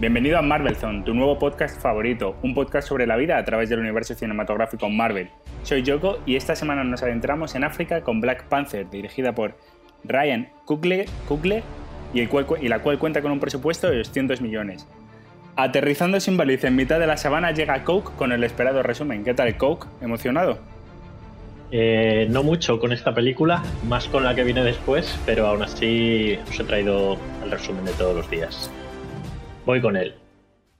Bienvenido a Marvel Zone, tu nuevo podcast favorito, un podcast sobre la vida a través del universo cinematográfico Marvel. Soy Yoko y esta semana nos adentramos en África con Black Panther, dirigida por Ryan Coogler, y, y, la cual cuenta con un presupuesto de 200 millones. Aterrizando sin baliza en mitad de la sabana llega Coke con el esperado resumen. ¿Qué tal, Coke? ¿Emocionado? Eh, no mucho con esta película, más con la que viene después, pero aún así os he traído el resumen de todos los días. Voy con él.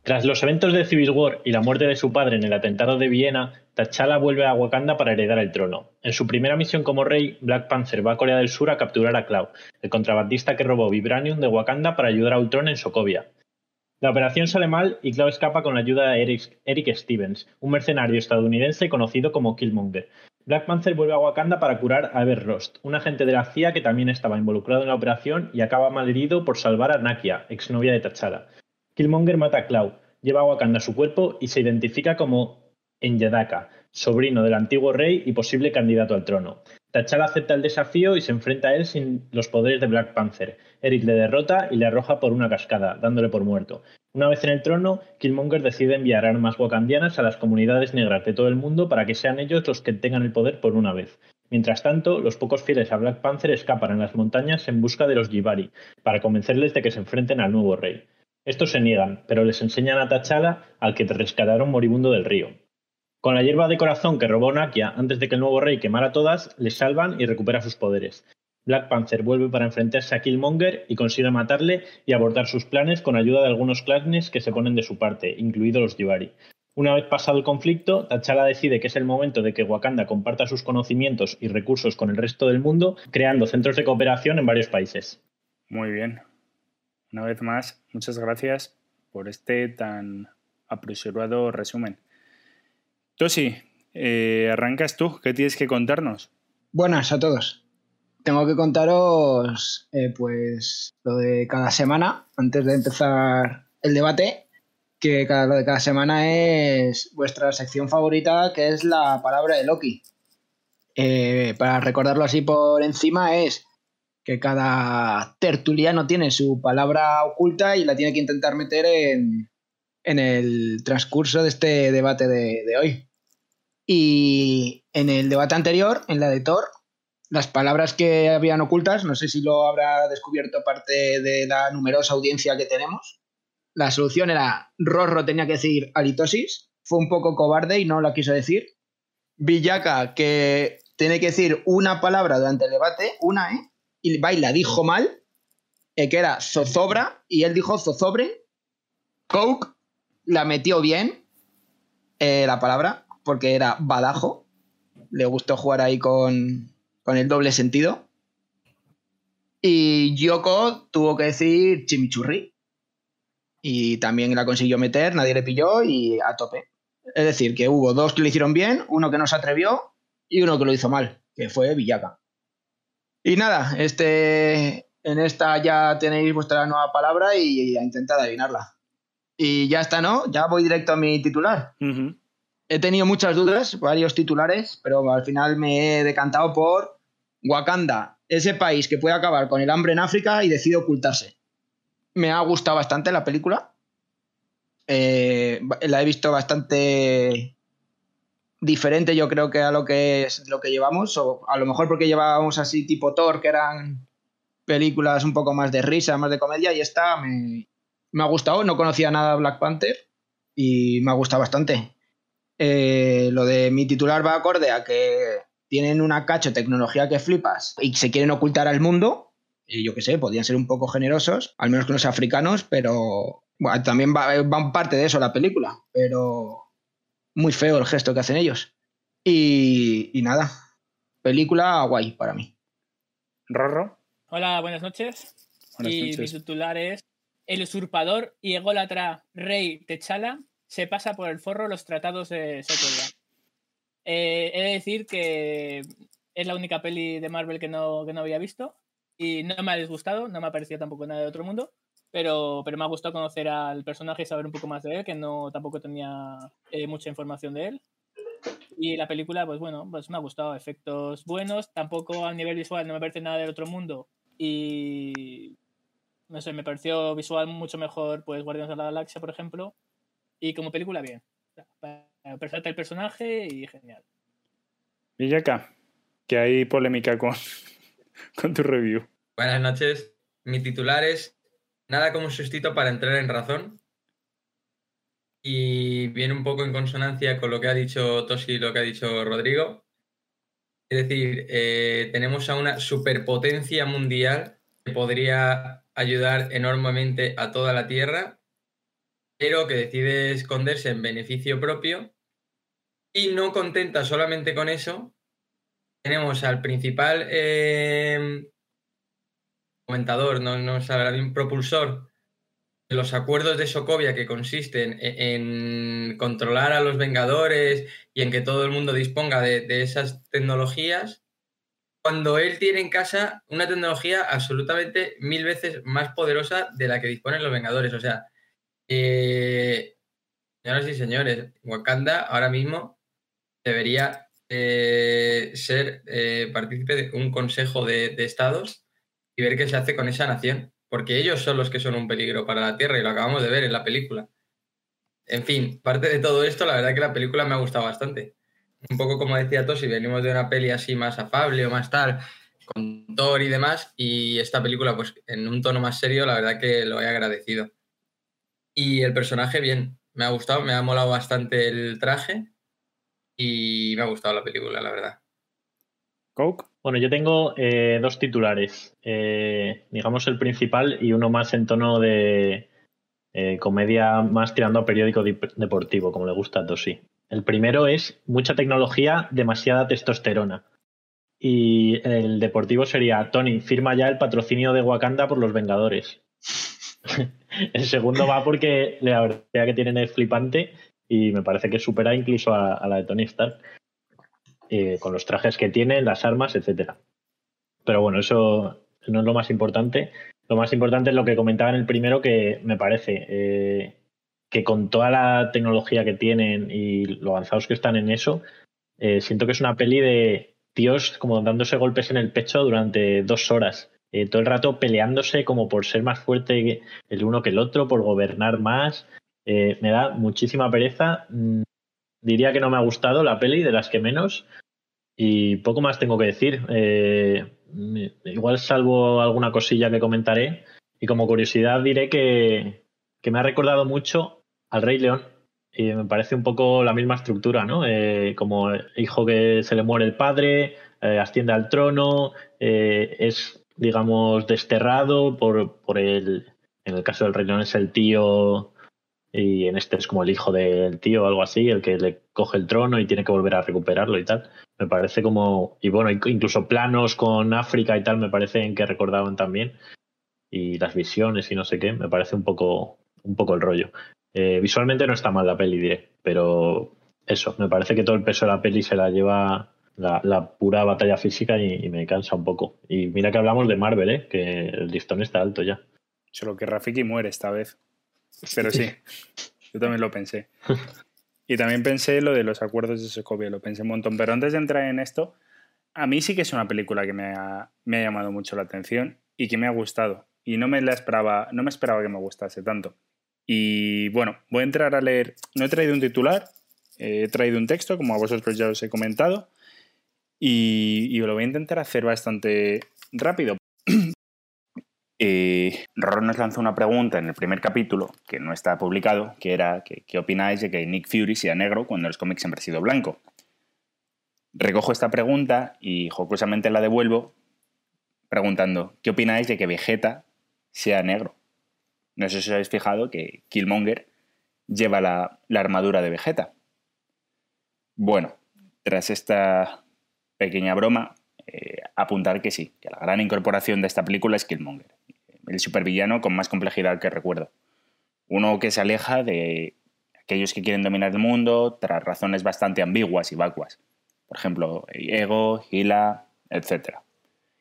Tras los eventos de Civil War y la muerte de su padre en el atentado de Viena, T'Challa vuelve a Wakanda para heredar el trono. En su primera misión como rey, Black Panther va a Corea del Sur a capturar a Cloud, el contrabandista que robó Vibranium de Wakanda para ayudar a Ultron en Sokovia. La operación sale mal y Cloud escapa con la ayuda de Eric, Eric Stevens, un mercenario estadounidense conocido como Killmonger. Black Panther vuelve a Wakanda para curar a Ever Rost, un agente de la CIA que también estaba involucrado en la operación y acaba malherido por salvar a Nakia, exnovia de T'Challa. Killmonger mata a Cloud, lleva a Wakanda su cuerpo y se identifica como Enyadaka, sobrino del antiguo rey y posible candidato al trono. T'Challa acepta el desafío y se enfrenta a él sin los poderes de Black Panther. Eric le derrota y le arroja por una cascada, dándole por muerto. Una vez en el trono, Killmonger decide enviar armas wakandianas a las comunidades negras de todo el mundo para que sean ellos los que tengan el poder por una vez. Mientras tanto, los pocos fieles a Black Panther escapan en las montañas en busca de los Jibari, para convencerles de que se enfrenten al nuevo rey. Estos se niegan, pero les enseñan a T'Challa al que rescataron moribundo del río. Con la hierba de corazón que robó Nakia antes de que el nuevo rey quemara a todas, le salvan y recupera sus poderes. Black Panther vuelve para enfrentarse a Killmonger y consigue matarle y abortar sus planes con ayuda de algunos clanes que se ponen de su parte, incluidos los Jibari. Una vez pasado el conflicto, T'Challa decide que es el momento de que Wakanda comparta sus conocimientos y recursos con el resto del mundo, creando centros de cooperación en varios países. Muy bien, una vez más, muchas gracias por este tan apresurado resumen. Tosi, eh, arrancas tú, ¿qué tienes que contarnos? Buenas a todos. Tengo que contaros, eh, pues, lo de cada semana, antes de empezar el debate, que cada, lo de cada semana es vuestra sección favorita, que es la palabra de Loki. Eh, para recordarlo así por encima, es que cada tertuliano tiene su palabra oculta y la tiene que intentar meter en, el transcurso de este debate de, hoy. Y en el debate anterior, en la de Thor, las palabras que habían ocultas, no sé si lo habrá descubierto parte de la numerosa audiencia que tenemos. La solución era Rorro tenía que decir halitosis, fue un poco cobarde y no la quiso decir. Villaca, que tiene que decir una palabra durante el debate, una, ¿eh? y Baila dijo mal, eh, que era zozobra, y él dijo zozobre. Coke la metió bien, eh, la palabra, porque era badajo. Le gustó jugar ahí con, con el doble sentido. Y Yoko tuvo que decir chimichurri. Y también la consiguió meter, nadie le pilló y a tope. Es decir, que hubo dos que lo hicieron bien, uno que no se atrevió y uno que lo hizo mal, que fue Villaca. Y nada, este, en esta ya tenéis vuestra nueva palabra y a intentar adivinarla. Y ya está, ¿no? Ya voy directo a mi titular. He tenido muchas dudas, varios titulares, pero al final me he decantado por Wakanda, ese país que puede acabar con el hambre en África y decide ocultarse. Me ha gustado bastante la película. Eh, la he visto bastante diferente yo creo que a lo que es lo que llevamos, o a lo mejor porque llevábamos así tipo Thor, que eran películas un poco más de risa, más de comedia, y esta me, ha gustado, no conocía nada Black Panther y me ha gustado bastante. Eh, lo de mi titular va acorde a que tienen una cacho tecnología que flipas y se quieren ocultar al mundo, y yo qué sé, podrían ser un poco generosos, al menos con los africanos, pero bueno, también va, va parte de eso la película, pero muy feo el gesto que hacen ellos. Y, nada, película guay para mí. Rorro. Hola, buenas noches. y mi titular es El usurpador y ególatra rey Techala se pasa por el forro los tratados de Sokovia. Eh, he de decir que es la única peli de Marvel que no, que no había visto y no me ha disgustado, no me ha parecido tampoco nada de otro mundo pero, pero me ha gustado conocer al personaje y saber un poco más de él, que no tampoco tenía eh, mucha información de él. Y la película, pues bueno, pues me ha gustado. Efectos buenos, tampoco a nivel visual no me parece nada del otro mundo. Y no sé, me pareció visual mucho mejor, pues Guardianes de la Galaxia, por ejemplo. Y como película, bien. Presenta el personaje y genial. Villaka, que hay polémica con, con tu review. Buenas noches. Mi titular es Nada como sustito para entrar en razón. Y viene un poco en consonancia con lo que ha dicho Tosi y lo que ha dicho Rodrigo. Es decir, eh, tenemos a una superpotencia mundial que podría ayudar enormemente a toda la Tierra, pero que decide esconderse en beneficio propio. Y no contenta solamente con eso, tenemos al principal eh, comentador, no, no sabrá bien, propulsor de los acuerdos de Sokovia que consisten e, en, controlar a los Vengadores y en que todo el mundo disponga de, esas tecnologías, cuando él tiene en casa una tecnología absolutamente mil veces más poderosa de la que disponen los Vengadores. O sea, eh, señoras y señores, Wakanda ahora mismo debería eh, ser eh, partícipe de un consejo de, estados y ver qué se hace con esa nación, porque ellos son los que son un peligro para la Tierra y lo acabamos de ver en la película. En fin, parte de todo esto, la verdad que la película me ha gustado bastante. Un poco como decía Tosi, venimos de una peli así más afable o más tal, con Thor y demás, y esta película, pues en un tono más serio, la verdad que lo he agradecido. Y el personaje, bien, me ha gustado, me ha molado bastante el traje, y me ha gustado la película, la verdad. Coke. Bueno, yo tengo eh, dos titulares, eh, digamos el principal y uno más en tono de eh, comedia más tirando a periódico deportivo, como le gusta a Tosi. El primero es mucha tecnología, demasiada testosterona. Y el deportivo sería, Tony, firma ya el patrocinio de Wakanda por los Vengadores. el segundo va porque la verdad que tienen es flipante y me parece que supera incluso a, la de Tony Stark, eh, con los trajes que tiene, las armas, etcétera. Pero bueno, eso no es lo más importante. Lo más importante es lo que comentaba en el primero, que me parece eh, que con toda la tecnología que tienen y lo avanzados que están en eso, eh, siento que es una peli de tíos como dándose golpes en el pecho durante dos horas. Todo el rato peleándose como por ser más fuerte el uno que el otro, por gobernar más, eh, me da muchísima pereza. Mm, diría que no me ha gustado la peli, de las que menos. Y poco más tengo que decir. Eh, igual salvo alguna cosilla que comentaré. Y como curiosidad diré que, me ha recordado mucho al Rey León. Y me parece un poco la misma estructura, ¿no? Eh, como hijo que se le muere el padre, asciende al trono, es, digamos, desterrado por, por el. En el caso del León es el tío y en este es como el hijo del tío o algo así, el que le coge el trono y tiene que volver a recuperarlo y tal. Me parece como, y bueno, incluso planos con África y tal me parecen que recordaban también, y las visiones y no sé qué, me parece un poco, un poco el rollo. Eh, visualmente no está mal la peli, diré, pero eso, me parece que todo el peso de la peli se la lleva la, pura batalla física y, me cansa un poco. Y mira que hablamos de Marvel, ¿eh? que el listón está alto ya. Solo que Rafiki muere esta vez. Pero sí, yo también lo pensé. Y también pensé lo de los acuerdos de Sokovia, lo pensé un montón. Pero antes de entrar en esto, a mí sí que es una película que me ha, me ha llamado mucho la atención y que me ha gustado. Y no me la esperaba, no me esperaba que me gustase tanto. Y bueno, voy a entrar a leer. No he traído un titular, he traído un texto, como a vosotros ya os he comentado. Y, y lo voy a intentar hacer bastante rápido y Ron nos lanzó una pregunta en el primer capítulo, que no está publicado, que era ¿qué opináis de que Nick Fury sea negro cuando los cómics siempre ha sido blanco? Recojo esta pregunta y jocosamente la devuelvo preguntando ¿qué opináis de que Vegeta sea negro? No sé si os habéis fijado que Killmonger lleva la, armadura de Vegeta. Bueno, tras esta pequeña broma, eh, apuntar que sí, que la gran incorporación de esta película es Killmonger el supervillano con más complejidad que recuerdo. Uno que se aleja de aquellos que quieren dominar el mundo tras razones bastante ambiguas y vacuas. Por ejemplo, ego, gila, etc.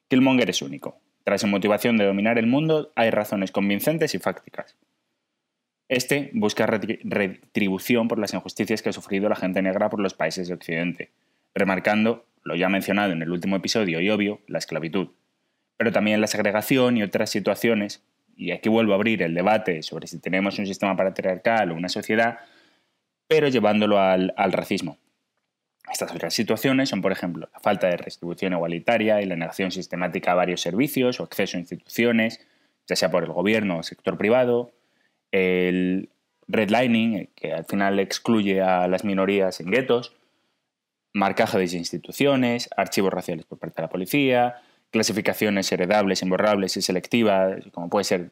Killmonger es único. Tras su motivación de dominar el mundo, hay razones convincentes y fácticas. Este busca retribución por las injusticias que ha sufrido la gente negra por los países de Occidente, remarcando, lo ya mencionado en el último episodio y obvio, la esclavitud, pero también la segregación y otras situaciones, y aquí vuelvo a abrir el debate sobre si tenemos un sistema patriarcal o una sociedad, pero llevándolo al, al racismo. Estas otras situaciones son, por ejemplo, la falta de redistribución igualitaria y la negación sistemática a varios servicios o acceso a instituciones, ya sea por el gobierno o sector privado, el redlining, que al final excluye a las minorías en guetos, marcaje de instituciones, archivos raciales por parte de la policía, clasificaciones heredables, imborrables y selectivas, como puede ser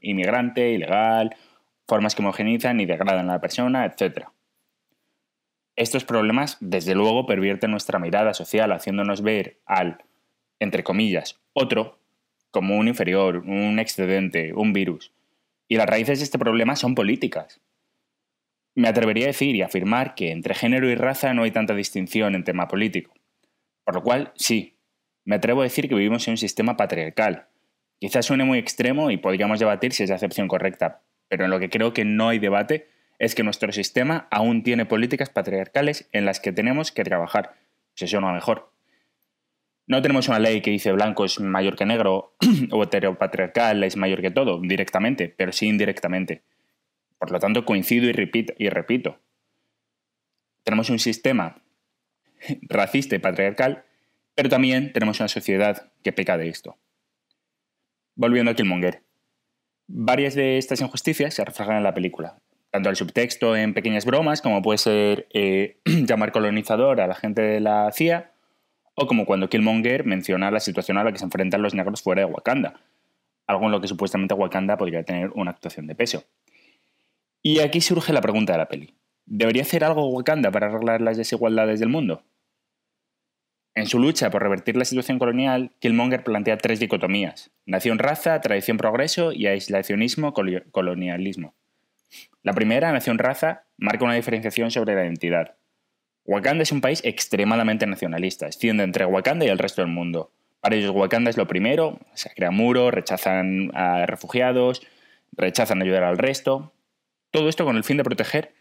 inmigrante, ilegal, formas que homogenizan y degradan a la persona, etc. Estos problemas, desde luego, pervierten nuestra mirada social, haciéndonos ver al, entre comillas, otro como un inferior, un excedente, un virus, y las raíces de este problema son políticas. Me atrevería a decir y afirmar que entre género y raza no hay tanta distinción en tema político. Por lo cual, sí, me atrevo a decir que vivimos en un sistema patriarcal. Quizás suene muy extremo y podríamos debatir si es la acepción correcta, pero en lo que creo que no hay debate es que nuestro sistema aún tiene políticas patriarcales en las que tenemos que trabajar. Si eso no mejor. No tenemos una ley que dice blanco es mayor que negro o heteropatriarcal es mayor que todo, directamente, pero sí indirectamente. Por lo tanto, coincido y repito, y repito. Tenemos un sistema racista y patriarcal, pero también tenemos una sociedad que peca de esto. Volviendo a Killmonger. Varias de estas injusticias se reflejan en la película, tanto el subtexto en pequeñas bromas, como puede ser eh, llamar colonizador a la gente de la CIA, o como cuando Killmonger menciona la situación a la que se enfrentan los negros fuera de Wakanda, algo en lo que supuestamente Wakanda podría tener una actuación de peso. Y aquí surge la pregunta de la peli. ¿Debería hacer algo Wakanda para arreglar las desigualdades del mundo? En su lucha por revertir la situación colonial, Killmonger plantea tres dicotomías: nación-raza, tradición-progreso y aislacionismo-colonialismo. La primera, nación-raza, marca una diferenciación sobre la identidad. Wakanda es un país extremadamente nacionalista, extiende entre Wakanda y el resto del mundo. Para ellos Wakanda es lo primero, se crea muros, rechazan a refugiados, rechazan ayudar al resto. Todo esto con el fin de proteger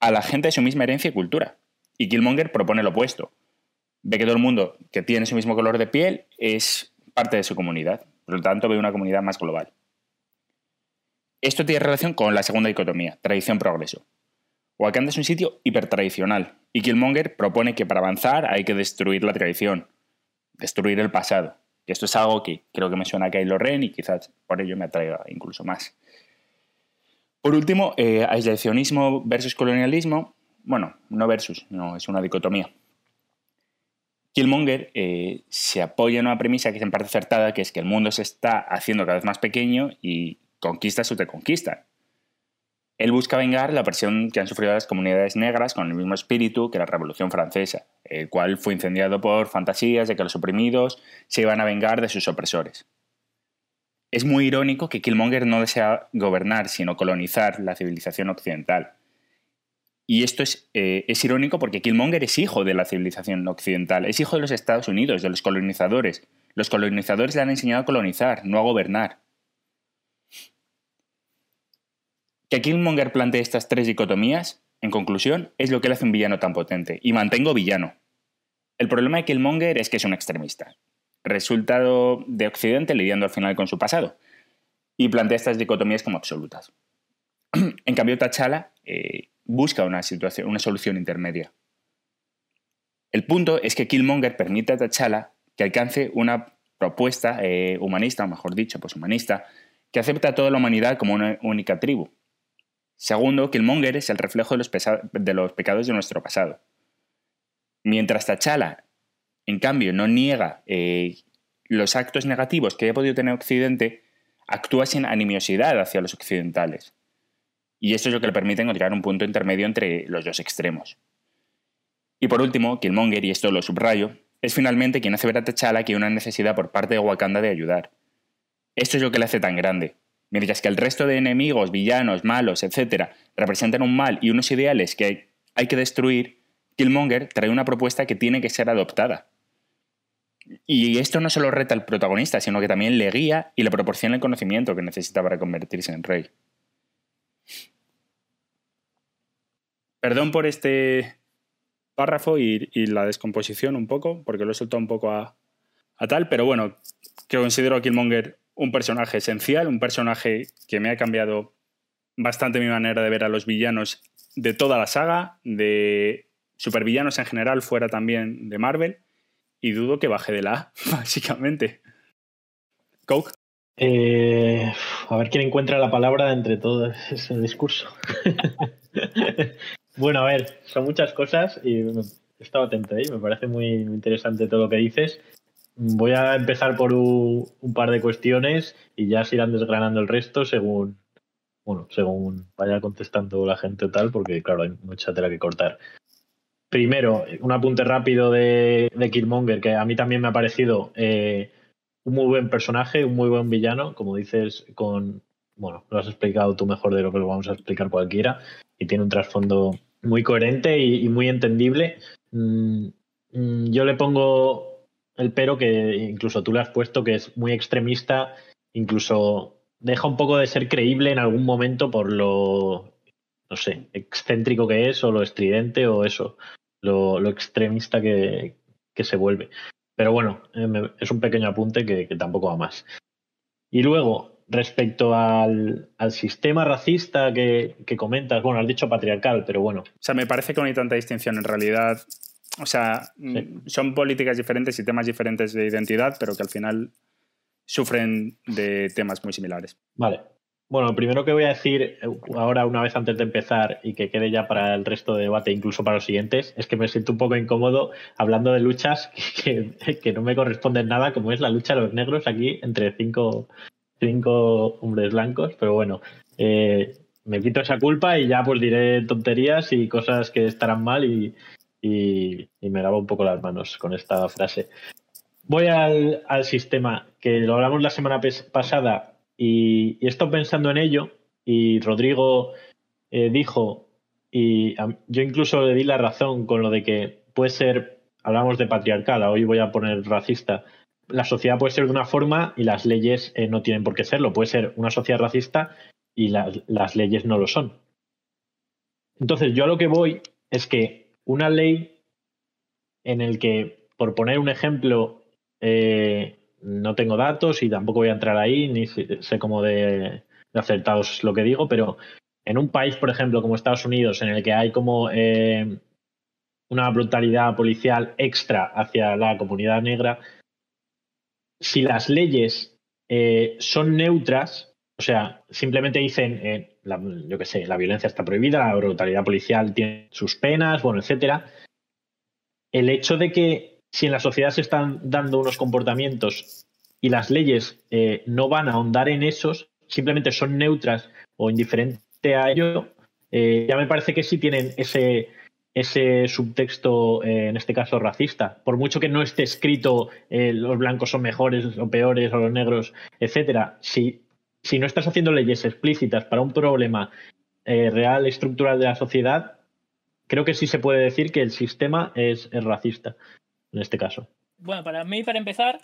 a la gente de su misma herencia y cultura. Y Killmonger propone lo opuesto. Ve que todo el mundo que tiene su mismo color de piel es parte de su comunidad. Por lo tanto, ve una comunidad más global. Esto tiene relación con la segunda dicotomía, tradición-progreso. Wakanda es un sitio hipertradicional, y Killmonger propone que para avanzar hay que destruir la tradición, destruir el pasado. Esto es algo que creo que me suena a Kylo Ren y quizás por ello me atraiga incluso más. Por último, eh, aislacionismo versus colonialismo. Bueno, no versus, no, es una dicotomía. Killmonger eh, se apoya en una premisa que es en parte acertada, que es que el mundo se está haciendo cada vez más pequeño y conquistas o te conquistan. Él busca vengar la opresión que han sufrido las comunidades negras con el mismo espíritu que la Revolución Francesa, el cual fue incendiado por fantasías de que los oprimidos se iban a vengar de sus opresores. Es muy irónico que Killmonger no desea gobernar, sino colonizar la civilización occidental. Y esto es, eh, es, irónico porque Killmonger es hijo de la civilización occidental, es hijo de los Estados Unidos, de los colonizadores. Los colonizadores le han enseñado a colonizar, no a gobernar. Que Killmonger plantee estas tres dicotomías, en conclusión, es lo que le hace un villano tan potente, y mantengo villano. El problema de Killmonger es que es un extremista, resultado de Occidente lidiando al final con su pasado, y plantea estas dicotomías como absolutas. en cambio, T'Challa eh, busca una, situación, una solución intermedia. El punto es que Killmonger permite a T'Challa que alcance una propuesta eh, humanista, o mejor dicho, pues humanista, que acepta a toda la humanidad como una única tribu, Segundo, Killmonger es el reflejo de los, pecados de nuestro pasado. Mientras T'Challa, en cambio, no niega eh, los actos negativos que haya podido tener Occidente, actúa sin animosidad hacia los occidentales. Y esto es lo que le permite encontrar un punto intermedio entre los dos extremos. Y por último, Killmonger, y esto lo subrayo, es finalmente quien hace ver a T'Challa que hay una necesidad por parte de Wakanda de ayudar. Esto es lo que le hace tan grande, Mientras que el resto de enemigos, villanos, malos, etc., representan un mal y unos ideales que hay que destruir, Killmonger trae una propuesta que tiene que ser adoptada. Y esto no solo reta al protagonista, sino que también le guía y le proporciona el conocimiento que necesita para convertirse en rey. Perdón por este párrafo y, la descomposición un poco, porque lo he soltado un poco a, tal, pero bueno, que considero a Killmonger un personaje esencial, un personaje que me ha cambiado bastante mi manera de ver a los villanos de toda la saga, de supervillanos en general, fuera también de Marvel, y dudo que baje de la A, básicamente. Coke. Eh, a ver quién encuentra la palabra entre todo ese discurso. bueno, a ver, son muchas cosas y he estado atento ahí, me parece muy, interesante todo lo que dices. Voy a empezar por un, par de cuestiones y ya se irán desgranando el resto según, bueno, según vaya contestando la gente o tal, porque claro, hay mucha tela que cortar. Primero, un apunte rápido de, Killmonger, que a mí también me ha parecido eh, un muy buen personaje, un muy buen villano, como dices, con, bueno, lo has explicado tú mejor de lo que lo vamos a explicar cualquiera, y tiene un trasfondo muy coherente y, muy entendible. Mm, mm, yo le pongo el pero que incluso tú le has puesto, que es muy extremista, incluso deja un poco de ser creíble en algún momento por lo, no sé, excéntrico que es, o lo estridente, o eso, lo, extremista que, que se vuelve. Pero bueno, eh, es un pequeño apunte que, tampoco va más. Y luego, respecto al, sistema racista que, comentas, bueno, has dicho patriarcal, pero bueno. O sea, me parece que no hay tanta distinción en realidad. O sea, mm, son políticas diferentes y temas diferentes de identidad, pero que al final sufren de temas muy similares. Vale, bueno, lo primero que voy a decir eh, ahora, una vez antes de empezar y que quede ya para el resto de debate, incluso para los siguientes, es que me siento un poco incómodo hablando de luchas que, no me corresponden nada, como es la lucha de los negros aquí entre cinco, cinco hombres blancos. Pero bueno, eh, me quito esa culpa y ya pues diré tonterías y cosas que estarán mal y, me lavo un poco las manos con esta frase. Voy al, al sistema, que lo hablamos la semana pasada y, y he pensando en ello y Rodrigo eh, dijo, y yo incluso le di la razón con lo de que puede ser, hablamos de patriarcal, hoy voy a poner racista, la sociedad puede ser de una forma y las leyes eh, no tienen por qué serlo, puede ser una sociedad racista y las leyes no lo son. Entonces yo a lo que voy es que una ley en el que, por poner un ejemplo, eh, no tengo datos y tampoco voy a entrar ahí, ni sé cómo de, acertados lo que digo, pero en un país, por ejemplo, como Estados Unidos, en el que hay como eh, una brutalidad policial extra hacia la comunidad negra, si las leyes eh, son neutras, o sea, simplemente dicen, eh, yo qué sé, la violencia está prohibida, la brutalidad policial tiene sus penas, bueno, etcétera. El hecho de que si en la sociedad se están dando unos comportamientos y las leyes eh, no van a ahondar en esos, simplemente son neutras o indiferentes a ello, eh, ya me parece que sí tienen ese, ese subtexto, eh, en este caso racista. Por mucho que no esté escrito los blancos son mejores o peores o los negros, etcétera, si, si no estás haciendo leyes explícitas para un problema real, estructural de la sociedad, creo que sí se puede decir que el sistema es racista en este caso? Bueno, para mí, para empezar,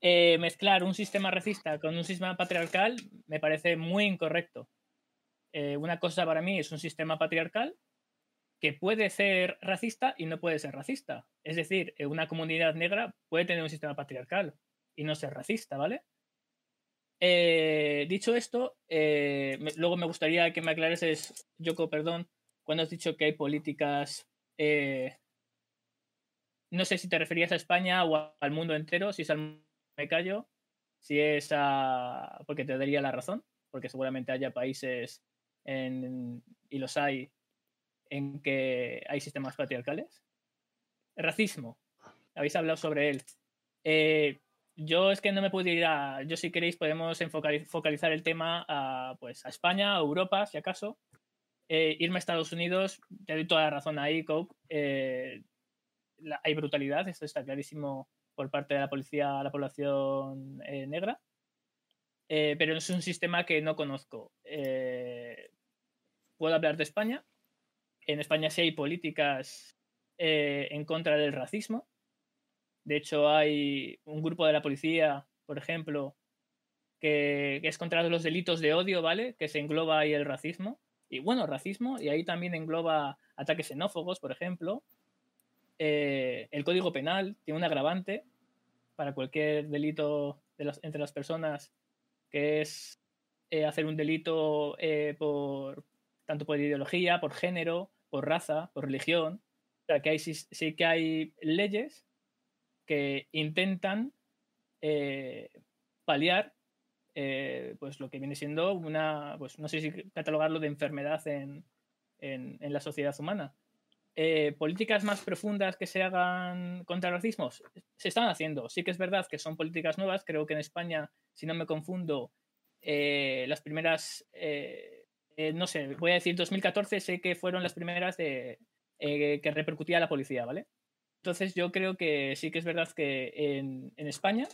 eh, mezclar un sistema racista con un sistema patriarcal me parece muy incorrecto. Eh, una cosa para mí es un sistema patriarcal que puede ser racista y no puede ser racista. Es decir, eh, una comunidad negra puede tener un sistema patriarcal y no ser racista, ¿vale? dicho esto, luego me gustaría que me aclareses, Yoko, perdón, cuando has dicho que hay políticas no sé si te referías a España o al mundo entero, si es al me callo, si es a... porque te daría la razón, porque seguramente haya países, y los hay, en que hay sistemas patriarcales. Racismo, habéis hablado sobre él. Eh, yo es que no me puedo ir a... Yo si queréis podemos focalizar el tema a, pues, a España, a Europa, si acaso. Eh, irme a Estados Unidos, te doy toda la razón ahí, Coke. Eh, hay brutalidad, esto está clarísimo por parte de la policía a la población eh, negra, eh, pero es un sistema que no conozco. Eh, puedo hablar de España. En España sí hay políticas en contra del racismo. De hecho, hay un grupo de la policía, por ejemplo, que, que, es contra los delitos de odio, ¿vale? Que se engloba ahí el racismo. Y bueno, racismo, y ahí también engloba ataques xenófobos, por ejemplo. Eh, el Código Penal tiene un agravante para cualquier delito entre las personas, que es eh, hacer un delito por tanto por ideología, por género, por raza, por religión. O sea, que hay, sí, que hay leyes que intentan paliar eh, pues lo que viene siendo una, pues no sé si catalogarlo de enfermedad en, la sociedad humana. Eh, políticas más profundas que se hagan contra el racismo se están haciendo. Sí que es verdad que son políticas nuevas. Creo que en España, si no me confundo, eh, las primeras, no sé, voy a decir 2014, sé que fueron las primeras de, que repercutía la policía, ¿vale? Entonces yo creo que sí que es verdad que en, en España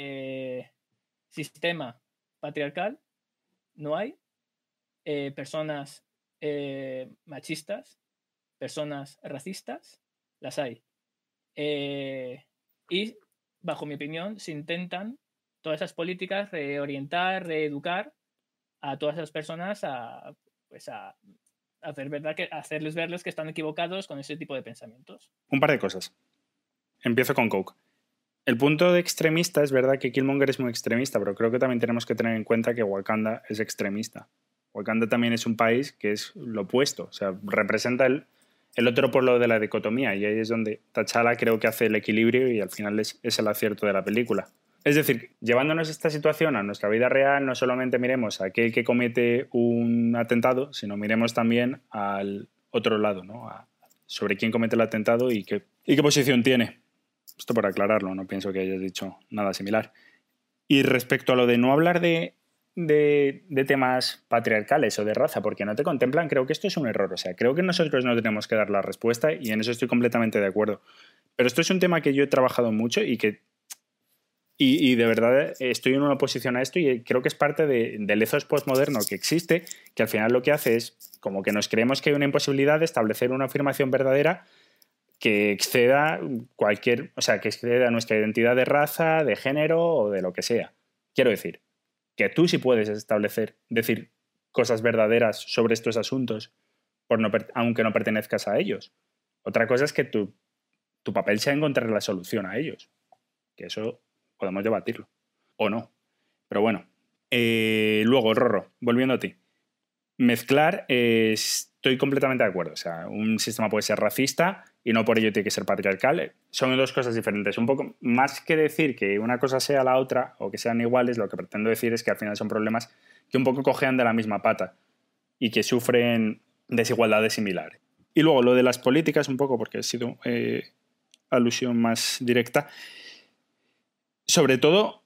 eh, sistema patriarcal, no hay. Eh, personas eh, machistas, personas racistas, las hay. y, bajo mi opinión, se intentan todas esas políticas reorientar, reeducar a todas esas personas a, pues a hacer que hacerles verles que están equivocados con ese tipo de pensamientos. Un par de cosas. Empiezo con Coke. El punto de extremista es verdad que Killmonger es muy extremista, pero creo que también tenemos que tener en cuenta que Wakanda es extremista. Wakanda también es un país que es lo opuesto, o sea, representa el, el otro polo de la dicotomía y ahí es donde T'Challa creo que hace el equilibrio y al final es, es el acierto de la película. Es decir, llevándonos esta situación a nuestra vida real, no solamente miremos a aquel que comete un atentado, sino miremos también al otro lado, ¿no? sobre quién comete el atentado y qué, y qué posición tiene. Esto para aclararlo, no pienso que hayas dicho nada similar. Y respecto a lo de no hablar de, temas patriarcales o de raza, porque no te contemplan, creo que esto es un error. O sea, creo que nosotros no tenemos que dar la respuesta y en eso estoy completamente de acuerdo. Pero esto es un tema que yo he trabajado mucho y que. Y, de verdad estoy en una oposición a esto y creo que es parte del ethos postmoderno que existe, que al final lo que hace es como que nos creemos que hay una imposibilidad de establecer una afirmación verdadera que exceda cualquier, o sea, que exceda nuestra identidad de raza, de género o de lo que sea. Quiero decir, que tú sí puedes establecer, decir cosas verdaderas sobre estos asuntos, por no, aunque no pertenezcas a ellos. Otra cosa es que tu, tu papel sea encontrar la solución a ellos. Que eso podemos debatirlo. O no. Pero bueno. Eh, luego, Rorro, volviendo a ti. Mezclar, estoy completamente de acuerdo. O sea, un sistema puede ser racista y no por ello tiene que ser patriarcal. Son dos cosas diferentes. Un poco más que decir que una cosa sea la otra o que sean iguales, lo que pretendo decir es que al final son problemas que un poco cojean de la misma pata y que sufren desigualdades similares. Y luego lo de las políticas, un poco, porque ha sido eh, alusión más directa. Sobre todo,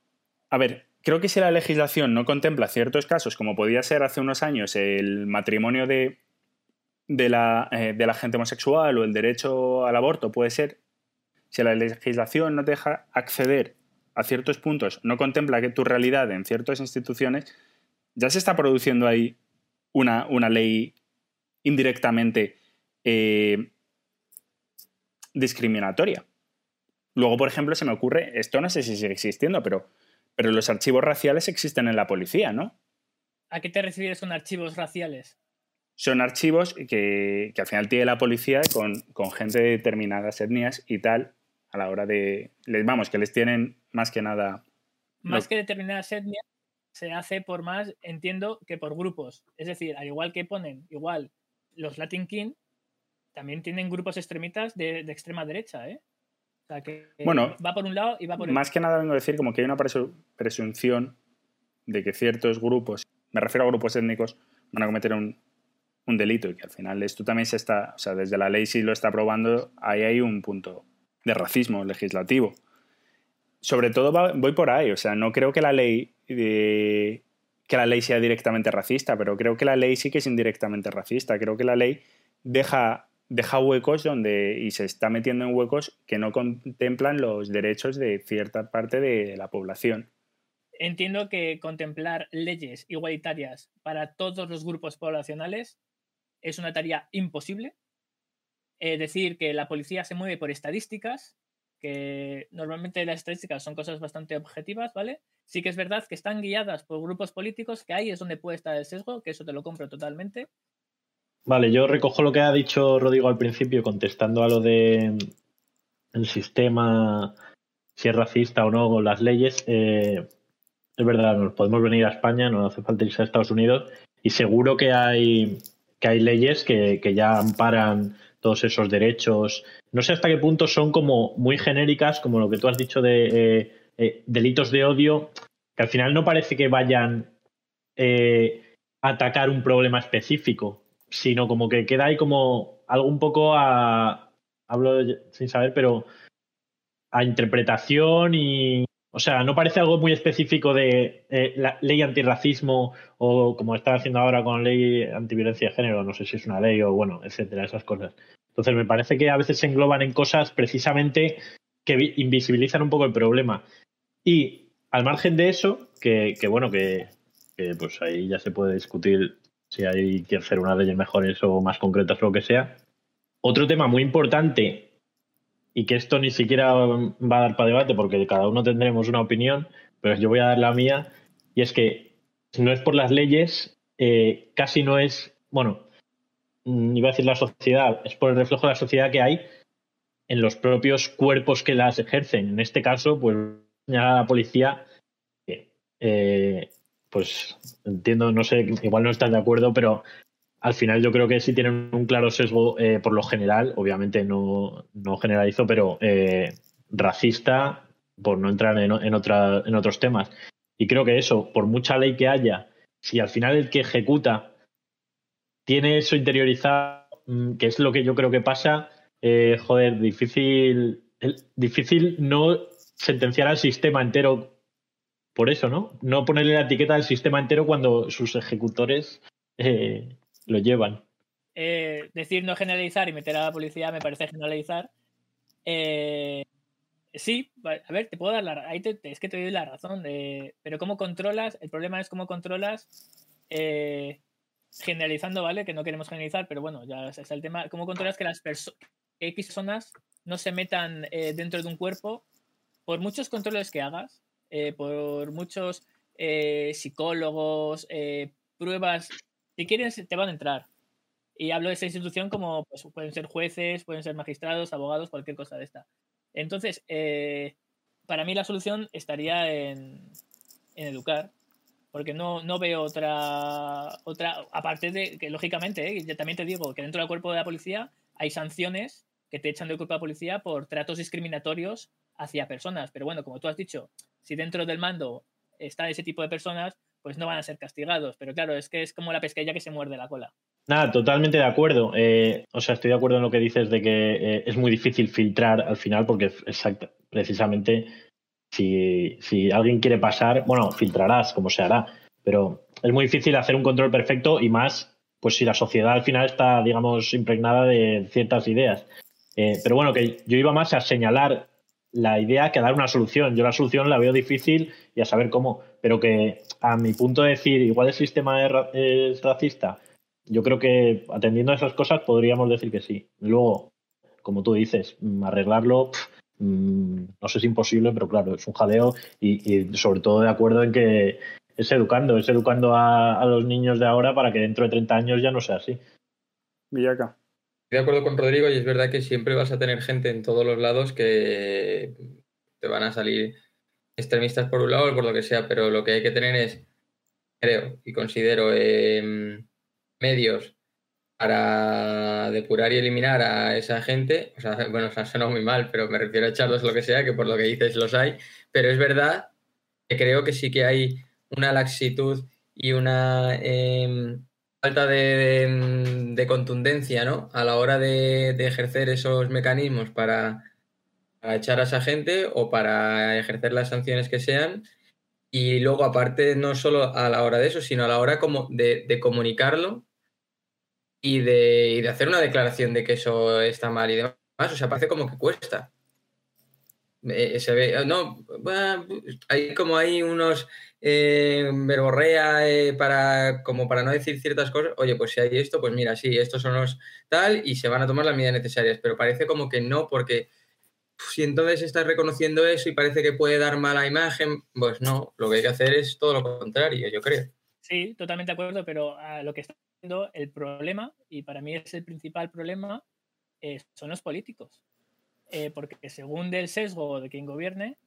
a ver, creo que si la legislación no contempla ciertos casos, como podía ser hace unos años el matrimonio de de la, eh, de la gente homosexual o el derecho al aborto puede ser, si la legislación no te deja acceder a ciertos puntos, no contempla que tu realidad en ciertas instituciones, ya se está produciendo ahí una, una ley indirectamente eh, discriminatoria. Luego, por ejemplo, se me ocurre, esto no sé si sigue existiendo, pero, pero los archivos raciales existen en la policía, ¿no? ¿A qué te refieres con archivos raciales? Son archivos que, al final tiene la policía con, gente de determinadas etnias y tal, a la hora de. Vamos, que les tienen más que nada. Más que determinadas etnias, se hace por más, entiendo, que por grupos. Es decir, al igual que ponen, igual, los Latin King, también tienen grupos extremitas de, extrema derecha, ¿eh? O sea, que bueno, va por un lado y va por el Más que nada vengo a decir como que hay una presunción de que ciertos grupos, me refiero a grupos étnicos, van a cometer un, un delito y que al final esto también se está, o sea, desde la ley si lo está aprobando, ahí hay un punto de racismo legislativo. Sobre todo voy por ahí, o sea, no creo que la ley que la ley sea directamente racista, pero creo que la ley sí que es indirectamente racista. Creo que la ley deja, deja huecos donde y se está metiendo en huecos que no contemplan los derechos de cierta parte de la población. Entiendo que contemplar leyes igualitarias para todos los grupos poblacionales es una tarea imposible. Decir, que la policía se mueve por estadísticas, que normalmente las estadísticas son cosas bastante objetivas, ¿vale? Sí que es verdad que están guiadas por grupos políticos, que ahí es donde puede estar el sesgo, que eso te lo compro totalmente. Vale, yo recojo lo que ha dicho Rodrigo al principio, contestando a lo de el sistema, si es racista o no, con las leyes. Eh, es verdad, nos podemos venir a España, no hace falta irse a Estados Unidos, y seguro que hay, que hay leyes que, que ya amparan todos esos derechos. No sé hasta qué punto son como muy genéricas, como lo que tú has dicho de eh, eh, delitos de odio, que al final no parece que vayan a atacar un problema específico sino como que queda ahí como algo un poco a, hablo sin saber, pero a interpretación y, o sea, no parece algo muy específico de eh, la ley antirracismo o como está haciendo ahora con ley antiviolencia de género, no sé si es una ley o bueno, etcétera, esas cosas. Entonces me parece que a veces se engloban en cosas precisamente que invisibilizan un poco el problema. Y al margen de eso, que, bueno, que, que pues ahí ya se puede discutir si hay que hacer unas leyes mejores o más concretas o lo que sea. Otro tema muy importante, y que esto ni siquiera va a dar para debate porque cada uno tendremos una opinión, pero yo voy a dar la mía, y es que no es por las leyes, eh, casi no es, bueno, mm, iba a decir la sociedad, es por el reflejo de la sociedad que hay en los propios cuerpos que las ejercen. En este caso, pues la policía eh, pues entiendo, no sé, igual no estás de acuerdo, pero al final yo creo que sí tienen un claro sesgo eh, por lo general, obviamente no, no generalizo, pero eh, racista, por no entrar en, en, otra, en otros temas. Y creo que eso, por mucha ley que haya, si al final el que ejecuta tiene eso interiorizado, mm, que es lo que yo creo que pasa, eh, joder, difícil, difícil no sentenciar al sistema entero por eso, ¿no? No ponerle la etiqueta al sistema entero cuando sus ejecutores eh, lo llevan. Eh, decir no generalizar y meter a la policía me parece generalizar. Eh, sí, a ver, te puedo dar la ahí es que te doy la razón. pero cómo controlas, el problema es cómo controlas generalizando, ¿vale? Que no queremos generalizar, pero bueno, ya es el tema. ¿Cómo controlas que las personas no se metan dentro de un cuerpo? Por muchos controles que hagas, eh, por muchos eh, psicólogos, eh, pruebas, si quieren te van a entrar. Y hablo de esa institución como pues, pueden ser jueces, pueden ser magistrados, abogados, cualquier cosa de esta. Entonces, para mí la solución estaría en, educar, porque no, no veo otra, otra, aparte de que lógicamente, yo también te digo que dentro del cuerpo de la policía hay sanciones que te echan del cuerpo de la policía por tratos discriminatorios hacia personas. Pero bueno, como tú has dicho, si dentro del mando está ese tipo de personas, pues no van a ser castigados. Pero claro, es que es como la pesqueña que se muerde la cola. Nada, totalmente de acuerdo. Eh, o sea, estoy de acuerdo en lo que dices de que eh, es muy difícil filtrar al final porque exacto, precisamente si, si alguien quiere pasar, bueno, filtrarás como se hará, pero es muy difícil hacer un control perfecto y más, pues si la sociedad al final está, digamos, impregnada de ciertas ideas. Eh, pero bueno, que yo iba más a señalar la idea que dar una solución. Yo la solución la veo difícil y a saber cómo, pero que a mi punto de decir, igual el sistema es, racista, yo creo que atendiendo a esas cosas podríamos decir que sí. Luego, como tú dices, mm, arreglarlo, mm, no sé si es imposible, pero claro, es un jaleo y, sobre todo de acuerdo en que es educando, es educando a, a, los niños de ahora para que dentro de 30 años ya no sea así. Villaca de acuerdo con Rodrigo y es verdad que siempre vas a tener gente en todos los lados que te van a salir extremistas por un lado o por lo que sea, pero lo que hay que tener es, creo y considero, em, medios para depurar y eliminar a esa gente. O sea, bueno, se ha sonado muy mal, pero me refiero a echarlos lo que sea, que por lo que dices los hay. Pero es verdad que creo que sí que hay una laxitud y una em, falta de, contundencia ¿no? a la hora de, ejercer esos mecanismos para, echar a esa gente o para ejercer las sanciones que sean. Y luego, aparte, no solo a la hora de eso, sino a la hora como de, comunicarlo y de, y de, hacer una declaración de que eso está mal y demás. O sea, parece como que cuesta. Eh, se ve, no, hay como hay unos eh, verborrea eh, para, como para no decir ciertas cosas, oye, pues si hay esto, pues mira, sí, estos son los tal y se van a tomar las medidas necesarias, pero parece como que no, porque si entonces estás reconociendo eso y parece que puede dar mala imagen, pues no, lo que hay que hacer es todo lo contrario, yo creo. sí, totalmente de acuerdo, pero a lo que está haciendo el problema, y para mí es el principal problema, eh, son los políticos. Porque según del sesgo de quien gobierne,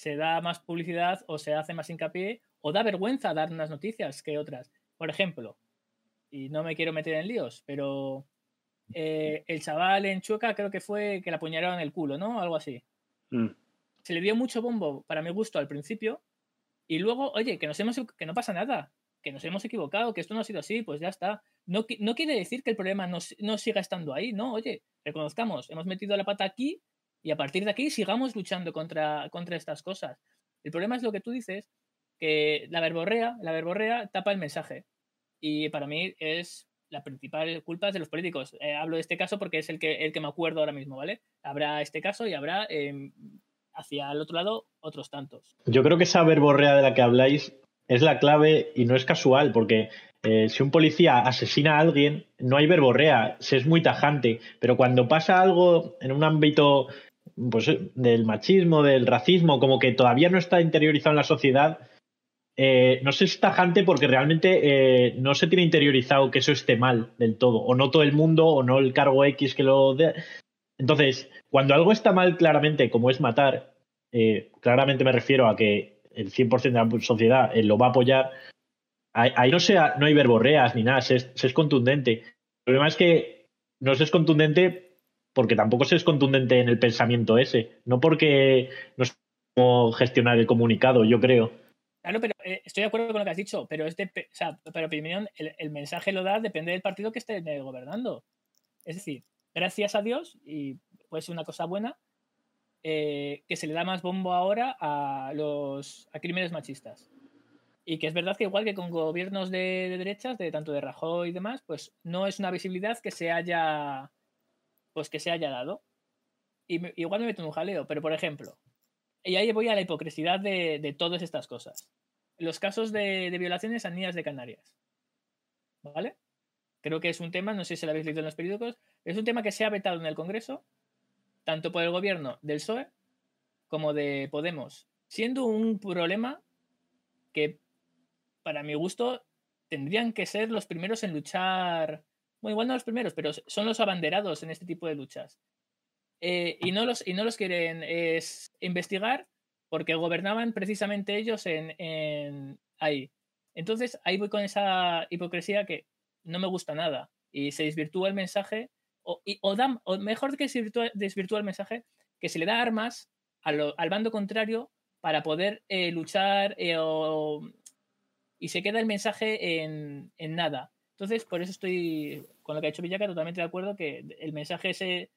se da más publicidad o se hace más hincapié o da vergüenza dar unas noticias que otras. Por ejemplo, y no me quiero meter en líos, pero eh, el chaval en Chueca creo que fue que le apuñalaron en el culo, ¿no? Algo así. Mm. Se le dio mucho bombo, para mi gusto, al principio, y luego, oye, que, nos hemos, que no pasa nada, que nos hemos equivocado, que esto no ha sido así, pues ya está. No, no quiere decir que el problema no, no siga estando ahí, no, oye, reconozcamos, hemos metido la pata aquí y a partir de aquí sigamos luchando contra, contra estas cosas. El problema es lo que tú dices, que la verborrea, la verborrea tapa el mensaje. Y para mí es la principal culpa de los políticos. Eh, hablo de este caso porque es el que, el que me acuerdo ahora mismo, ¿vale? Habrá este caso y habrá em, hacia el otro lado otros tantos. Yo creo que esa verborrea de la que habláis es la clave y no es casual, porque eh, si un policía asesina a alguien, no hay verborrea, se es muy tajante, pero cuando pasa algo en un ámbito pues, del machismo, del racismo, como que todavía no está interiorizado en la sociedad, eh, no se es tajante porque realmente eh, no se tiene interiorizado que eso esté mal del todo, o no todo el mundo, o no el cargo X que lo... De... Entonces, cuando algo está mal claramente, como es matar, eh, claramente me refiero a que el 100% de la sociedad lo va a apoyar, ahí, no, sea, no hay verborreas ni nada, se es, contundente. El problema es que no se es contundente porque tampoco se es contundente en el pensamiento ese, no porque no sé cómo gestionar el comunicado, yo creo. Claro, pero eh, estoy de acuerdo con lo que has dicho, pero este, o sea, pero opinión, el, mensaje lo da depende del partido que esté gobernando. Es decir, gracias a Dios, y puede ser una cosa buena, eh, que se le da más bombo ahora a los a crímenes machistas. Y que es verdad que igual que con gobiernos de, derechas, de tanto de Rajoy y demás, pues no es una visibilidad que se haya pues que se haya dado. Y igual me meto en un jaleo, pero por ejemplo, y ahí voy a la hipocresía de, todas estas cosas. Los casos de, violaciones a niñas de Canarias. ¿Vale? Creo que es un tema, no sé si lo habéis leído en los periódicos, es un tema que se ha vetado en el Congreso, tanto por el gobierno del PSOE como de Podemos, siendo un problema que, para mi gusto, tendrían que ser los primeros en luchar. Bueno, igual no los primeros, pero son los abanderados en este tipo de luchas. Eh, y, no los, y no los quieren es, investigar porque gobernaban precisamente ellos en, ahí. Entonces ahí voy con esa hipocresía que no me gusta nada y se desvirtúa el mensaje o, o, mejor que se desvirtúa, el mensaje, que se le da armas al bando contrario para poder eh, luchar eh, y se queda el mensaje en, en, nada. Entonces, por eso estoy con lo que ha hecho Villaca totalmente de acuerdo que el mensaje se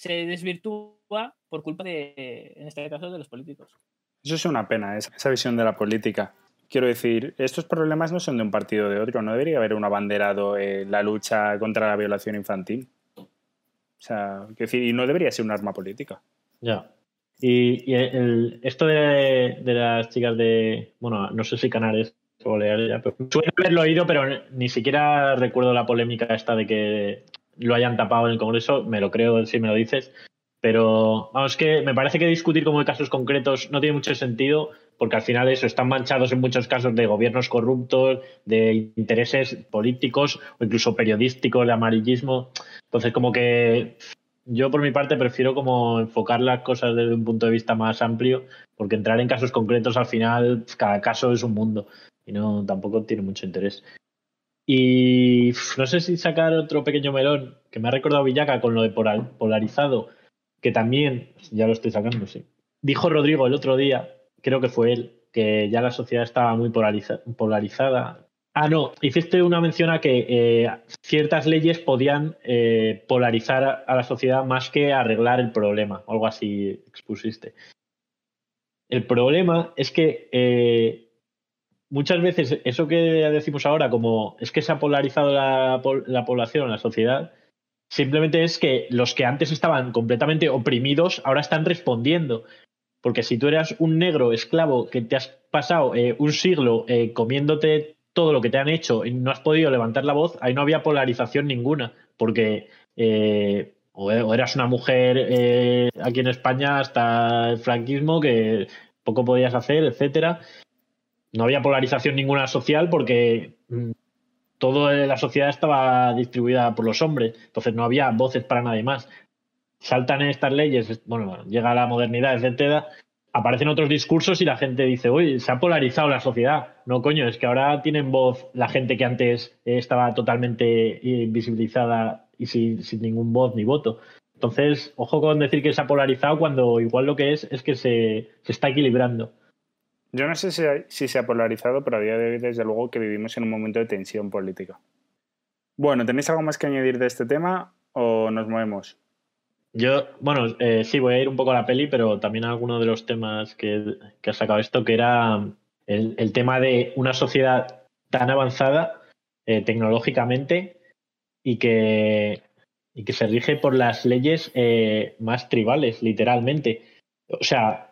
se desvirtúa por culpa de, en este caso, de los políticos. Eso es una pena, esa visión de la política. Quiero decir, estos problemas no son de un partido o de otro, no debería haber un abanderado en la lucha contra la violación infantil. O sea, quiero decir, y no debería ser un arma política. Ya. Y, esto de, las chicas de, bueno, no sé si Canales o Leal, pero suelo haberlo oído, pero ni siquiera recuerdo la polémica esta de que lo hayan tapado en el Congreso, me lo creo si me lo dices. Pero vamos, que me parece que discutir como de casos concretos no tiene mucho sentido, porque al final eso están manchados en muchos casos de gobiernos corruptos, de intereses políticos o incluso periodísticos, de amarillismo. Entonces, como que yo por mi parte prefiero como enfocar las cosas desde un punto de vista más amplio, porque entrar en casos concretos al final, cada caso es un mundo y no tampoco tiene mucho interés. Y no sé si sacar otro pequeño melón, que me ha recordado Villaca con lo de polarizado, que también, ya lo estoy sacando, sí. Dijo Rodrigo el otro día, creo que fue él, que ya la sociedad estaba muy polarizada. Ah, no, hiciste una mención a que eh, ciertas leyes podían eh, polarizar a la sociedad más que arreglar el problema, algo así expusiste. El problema es que eh, muchas veces eso que decimos ahora, como es que se ha polarizado la, la población, la sociedad, simplemente es que los que antes estaban completamente oprimidos ahora están respondiendo. Porque si tú eras un negro esclavo que te has pasado eh, un siglo eh, comiéndote todo lo que te han hecho y no has podido levantar la voz, ahí no había polarización ninguna. Porque eh, o, eras una mujer aquí en España hasta el franquismo que poco podías hacer, etcétera no había polarización ninguna social porque mm, toda la sociedad estaba distribuida por los hombres, entonces no había voces para nadie más. Saltan estas leyes, bueno, llega la modernidad, etcétera, aparecen otros discursos y la gente dice, uy, se ha polarizado la sociedad. No, coño, es que ahora tienen voz la gente que antes estaba totalmente invisibilizada y sin, ningún voz ni voto. Entonces, ojo con decir que se ha polarizado cuando igual lo que es es que se, está equilibrando. Yo no sé si, se ha polarizado, pero a día de hoy, desde luego, que vivimos en un momento de tensión política. Bueno, ¿tenéis algo más que añadir de este tema o nos movemos? Yo, bueno, eh, sí, voy a ir un poco a la peli, pero también a alguno de los temas que, ha sacado esto, que era el, tema de una sociedad tan avanzada eh, tecnológicamente y que, y que se rige por las leyes eh, más tribales, literalmente. O sea,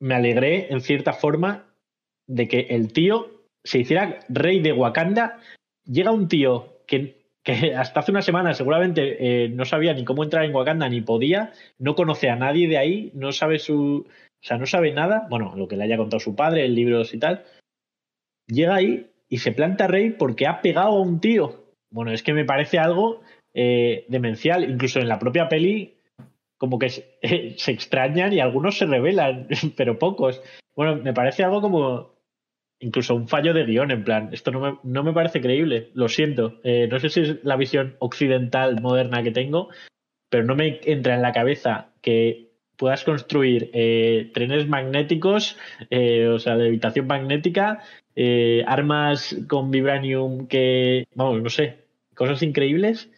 me alegré en cierta forma de que el tío se hiciera rey de Wakanda. Llega un tío que que hasta hace una semana seguramente eh, no sabía ni cómo entrar en Wakanda ni podía, no conoce a nadie de ahí, no sabe su, o sea, no sabe nada, bueno, lo que le haya contado su padre, en libros y tal. Llega ahí y se planta rey porque ha pegado a un tío. Bueno, es que me parece algo eh, demencial, incluso en la propia peli como que se, extrañan y algunos se revelan, pero pocos. Bueno, me parece algo como incluso un fallo de guion, en plan, esto no me, no me parece creíble, lo siento. Eh, no sé si es la visión occidental moderna que tengo, pero no me entra en la cabeza que puedas construir eh, trenes magnéticos, eh, o sea, de habitación magnética, armas con vibranium que, vamos, no sé, cosas increíbles,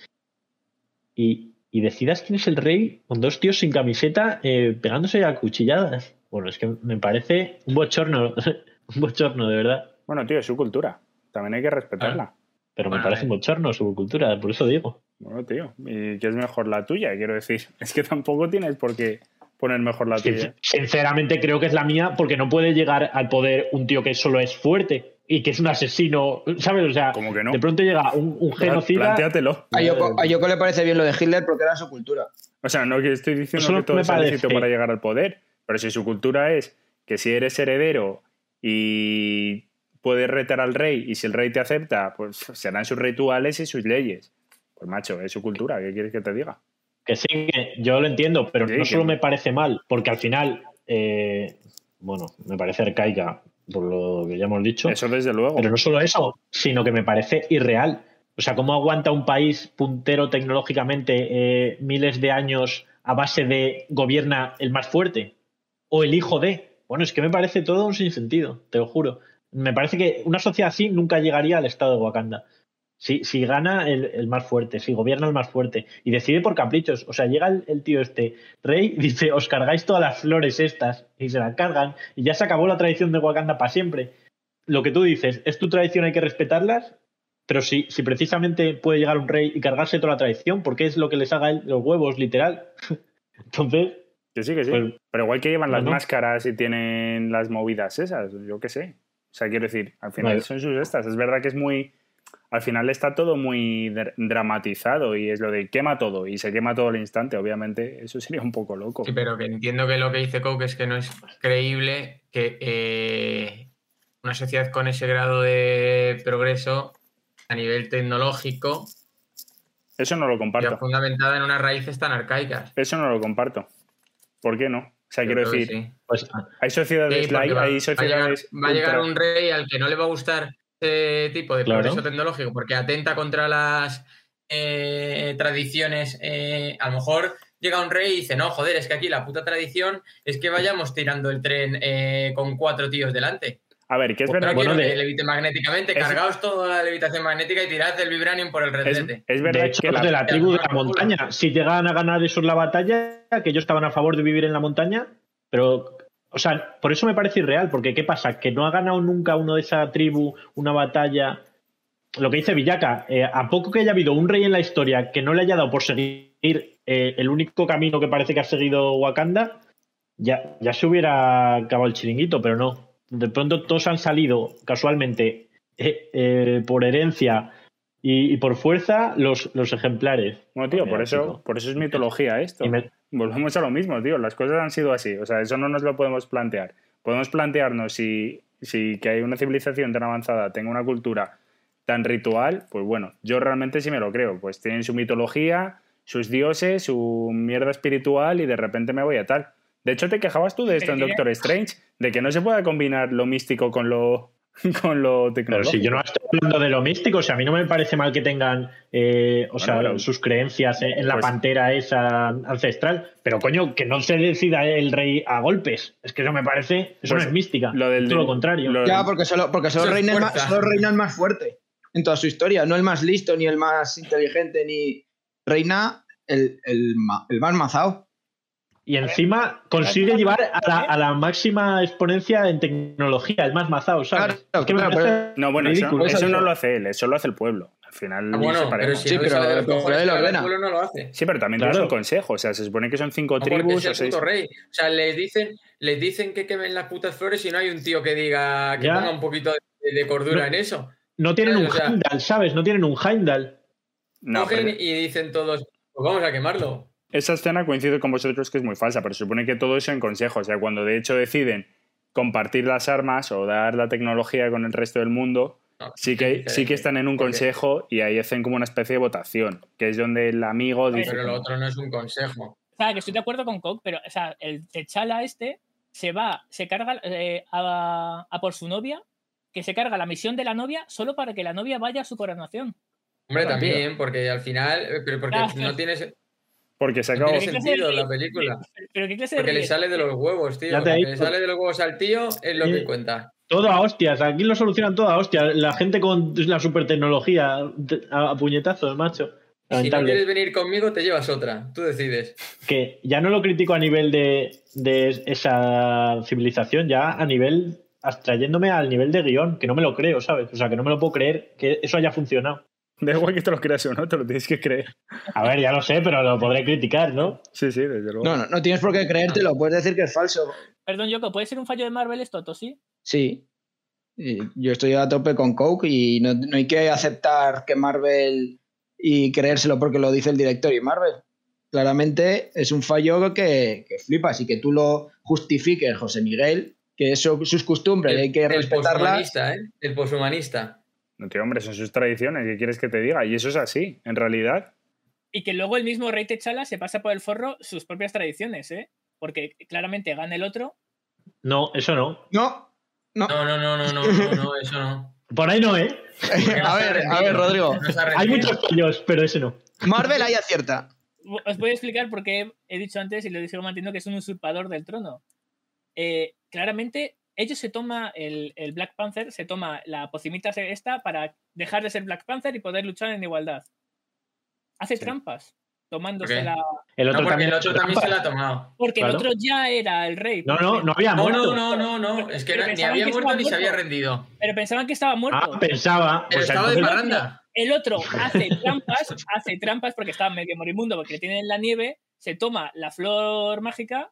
y, y decidas quién es el rey con dos tíos sin camiseta pegándose a cuchilladas. Bueno, es que me parece un bochorno un bochorno, de verdad. Bueno, tío, es su cultura. También hay que respetarla. Pero me parece un bochorno su cultura, por eso digo. Bueno, tío, ¿y qué es mejor la tuya? Quiero decir, es que tampoco tienes por qué poner mejor la tuya. Sinceramente creo que es la mía porque no puede llegar al poder un tío que solo es fuerte y que es un asesino, ¿sabes? O sea, ¿Cómo que no? de pronto llega un, un genocida. Plantéatelo. A Yoko, a Yoko, le parece bien lo de Hitler porque era su cultura. O sea, no que estoy diciendo que todo es éxito para llegar al poder, pero si su cultura es que si eres heredero y puedes retar al rey y si el rey te acepta, pues serán sus rituales y sus leyes. Pues macho, es su cultura, ¿qué quieres que te diga? Que sí, que yo lo entiendo, pero no solo me parece mal, porque al final, eh, bueno, me parece arcaica, por lo que ya hemos dicho. Eso desde luego. Pero no solo eso, sino que me parece irreal. O sea, ¿cómo aguanta un país puntero tecnológicamente eh, miles de años a base de gobierna el más fuerte? O el hijo de. Bueno, es que me parece todo un sinsentido, te lo juro. Me parece que una sociedad así nunca llegaría al estado de Wakanda. Si, si gana el, más fuerte, si gobierna el más fuerte y decide por caprichos, o sea, llega el, tío este, rey, dice, os cargáis todas las flores estas y se las cargan y ya se acabó la tradición de Wakanda para siempre. Lo que tú dices, es tu tradición, hay que respetarlas, pero si, si precisamente puede llegar un rey y cargarse toda la tradición, porque es lo que les haga los huevos, literal. Entonces, que sí, que sí. Pues, Pero igual que llevan las máscaras y tienen las movidas esas, yo qué sé. O sea, quiero decir, al final son sus estas. Es verdad que es muy. Al final está todo muy dramatizado y es lo de quema todo y se quema todo al instante. Obviamente, eso sería un poco loco. Sí, pero que entiendo que lo que dice Coke es que no es creíble que eh, una sociedad con ese grado de progreso a nivel tecnológico. Eso no lo comparto. fundamentada en unas raíces tan arcaicas. Eso no lo comparto. ¿Por qué no? O sea, quiero decir, pues, hay sociedades va, hay sociedades. Va a, llegar, un rey al que no le va a gustar este tipo de progreso tecnológico porque atenta contra las eh, tradiciones. Eh, a lo mejor llega un rey y dice, no, joder, es que aquí la puta tradición es que vayamos tirando el tren eh, con cuatro tíos delante. A ver, que es verdad. Bueno, que levite magnéticamente, cargaos toda la levitación magnética y tirad el vibranium por el redete. Es, verdad que la, de la tribu de la montaña, si llegan a ganar esos la batalla, que ellos estaban a favor de vivir en la montaña, pero o sea, por eso me parece irreal, porque ¿qué pasa? Que no ha ganado nunca uno de esa tribu una batalla. Lo que dice Villaca, eh, a poco que haya habido un rey en la historia que no le haya dado por seguir eh, el único camino que parece que ha seguido Wakanda, ya, ya se hubiera acabado el chiringuito, pero no de pronto todos han salido casualmente eh, por herencia y, por fuerza los, los ejemplares. Bueno, tío, por eso, por eso es mitología esto. Volvemos a lo mismo, tío. Las cosas han sido así. O sea, eso no nos lo podemos plantear. Podemos plantearnos si si que hay una civilización tan avanzada, tenga una cultura tan ritual, pues bueno, yo realmente sí me lo creo. Pues tienen su mitología, sus dioses, su mierda espiritual y de repente me voy a tal. De hecho, te quejabas tú de esto en Doctor Strange, de que no se pueda combinar lo místico con lo, con lo tecnológico. Pero si yo no estoy hablando de lo místico, o sea, a mí no me parece mal que tengan eh, o sea, sus creencias en, la pues pantera esa ancestral, pero coño, que no se decida el rey a golpes. Es que eso me parece, eso no pues es mística, lo del, todo lo contrario. ya, porque solo, porque solo, reina, más, solo reina el más fuerte en toda su historia, no el más listo, ni el más inteligente, ni reina el, el, el más mazao. Y encima consigue llevar a la, máxima exponencia en tecnología, el más mazao, ¿sabes? no, bueno, eso, no lo hace él, eso lo hace el pueblo. Al final ah, bueno, pero si sí, pero, el pueblo no lo hace. Sí, pero también claro. un consejo. O sea, se supone que son cinco tribus. Es el puto rey. O sea, les dicen, les dicen que quemen las putas flores y no hay un tío que diga que ponga un poquito de, cordura en eso. No tienen un Heimdall, ¿sabes? No tienen un Heimdall. No, y dicen todos, pues vamos a quemarlo. Esa escena coincide con vosotros que es muy falsa, pero se supone que todo eso en consejo. O sea, cuando de hecho deciden compartir las armas o dar la tecnología con el resto del mundo, sí, que, sí que están en un consejo y ahí hacen como una especie de votación, que es donde el amigo dice... Pero lo otro no es un consejo. O sea, que estoy de acuerdo con Coke, pero o sea, el Techala este se va, se carga eh, a, por su novia, que se carga la misión de la novia solo para que la novia vaya a su coronación. Hombre, también, porque al final, pero porque no tienes porque se acabó. Tiene sentido la película. Porque le sale de los huevos, tío. le sale de los huevos al tío es lo que cuenta. Todo a hostias, aquí lo solucionan todo a hostias. La gente con la super tecnología a puñetazos, macho. Si no quieres venir conmigo, te llevas otra. Tú decides. Que ya no lo critico a nivel de, de esa civilización, ya a nivel abstrayéndome al nivel de guion, que no me lo creo, ¿sabes? O sea, que no me lo puedo creer que eso haya funcionado. Da igual que te lo creas o no, te lo tienes que creer. A ver, ya lo sé, pero lo podré criticar, ¿no? Sí, sí, desde luego. No, no, no tienes por qué creértelo, puedes decir que es falso. Perdón, Yoko, ¿puede ser un fallo de Marvel esto, sí? Sí. Yo estoy a tope con Coke y no, hay que aceptar que Marvel y creérselo porque lo dice el director y Marvel. Claramente es un fallo que, que flipas y que tú lo justifiques, José Miguel, que eso sus costumbres, hay que respetarlas. El poshumanista, ¿eh? El poshumanista. No, tío, hombre, son sus tradiciones. ¿Qué quieres que te diga? Y eso es así, en realidad. Y que luego el mismo rey Techala se pasa por el forro sus propias tradiciones, ¿eh? Porque claramente gana el otro. No, eso no. No. No, no, no, no, no, no, no, eso no. Por ahí no, ¿eh? a ver, a ver, Rodrigo. Hay muchos fallos, pero ese no. Marvel ahí acierta. Os voy a explicar por qué he dicho antes y lo sigo manteniendo que es un usurpador del trono. Eh, claramente ellos se toma, el, Black Panther se toma la pocimita esta para dejar de ser Black Panther y poder luchar en igualdad. Hace trampas, tomándose la... El otro, también, el otro también se la ha tomado. Porque el otro ya era el rey. No, no, no había muerto. No, no, no, no, es que ni había muerto ni se había rendido. Pero pensaban que estaba muerto. Ah, pensaba. Pero estaba de parranda. El otro hace trampas, hace trampas porque estaba medio moribundo porque le tienen la nieve, se toma la flor mágica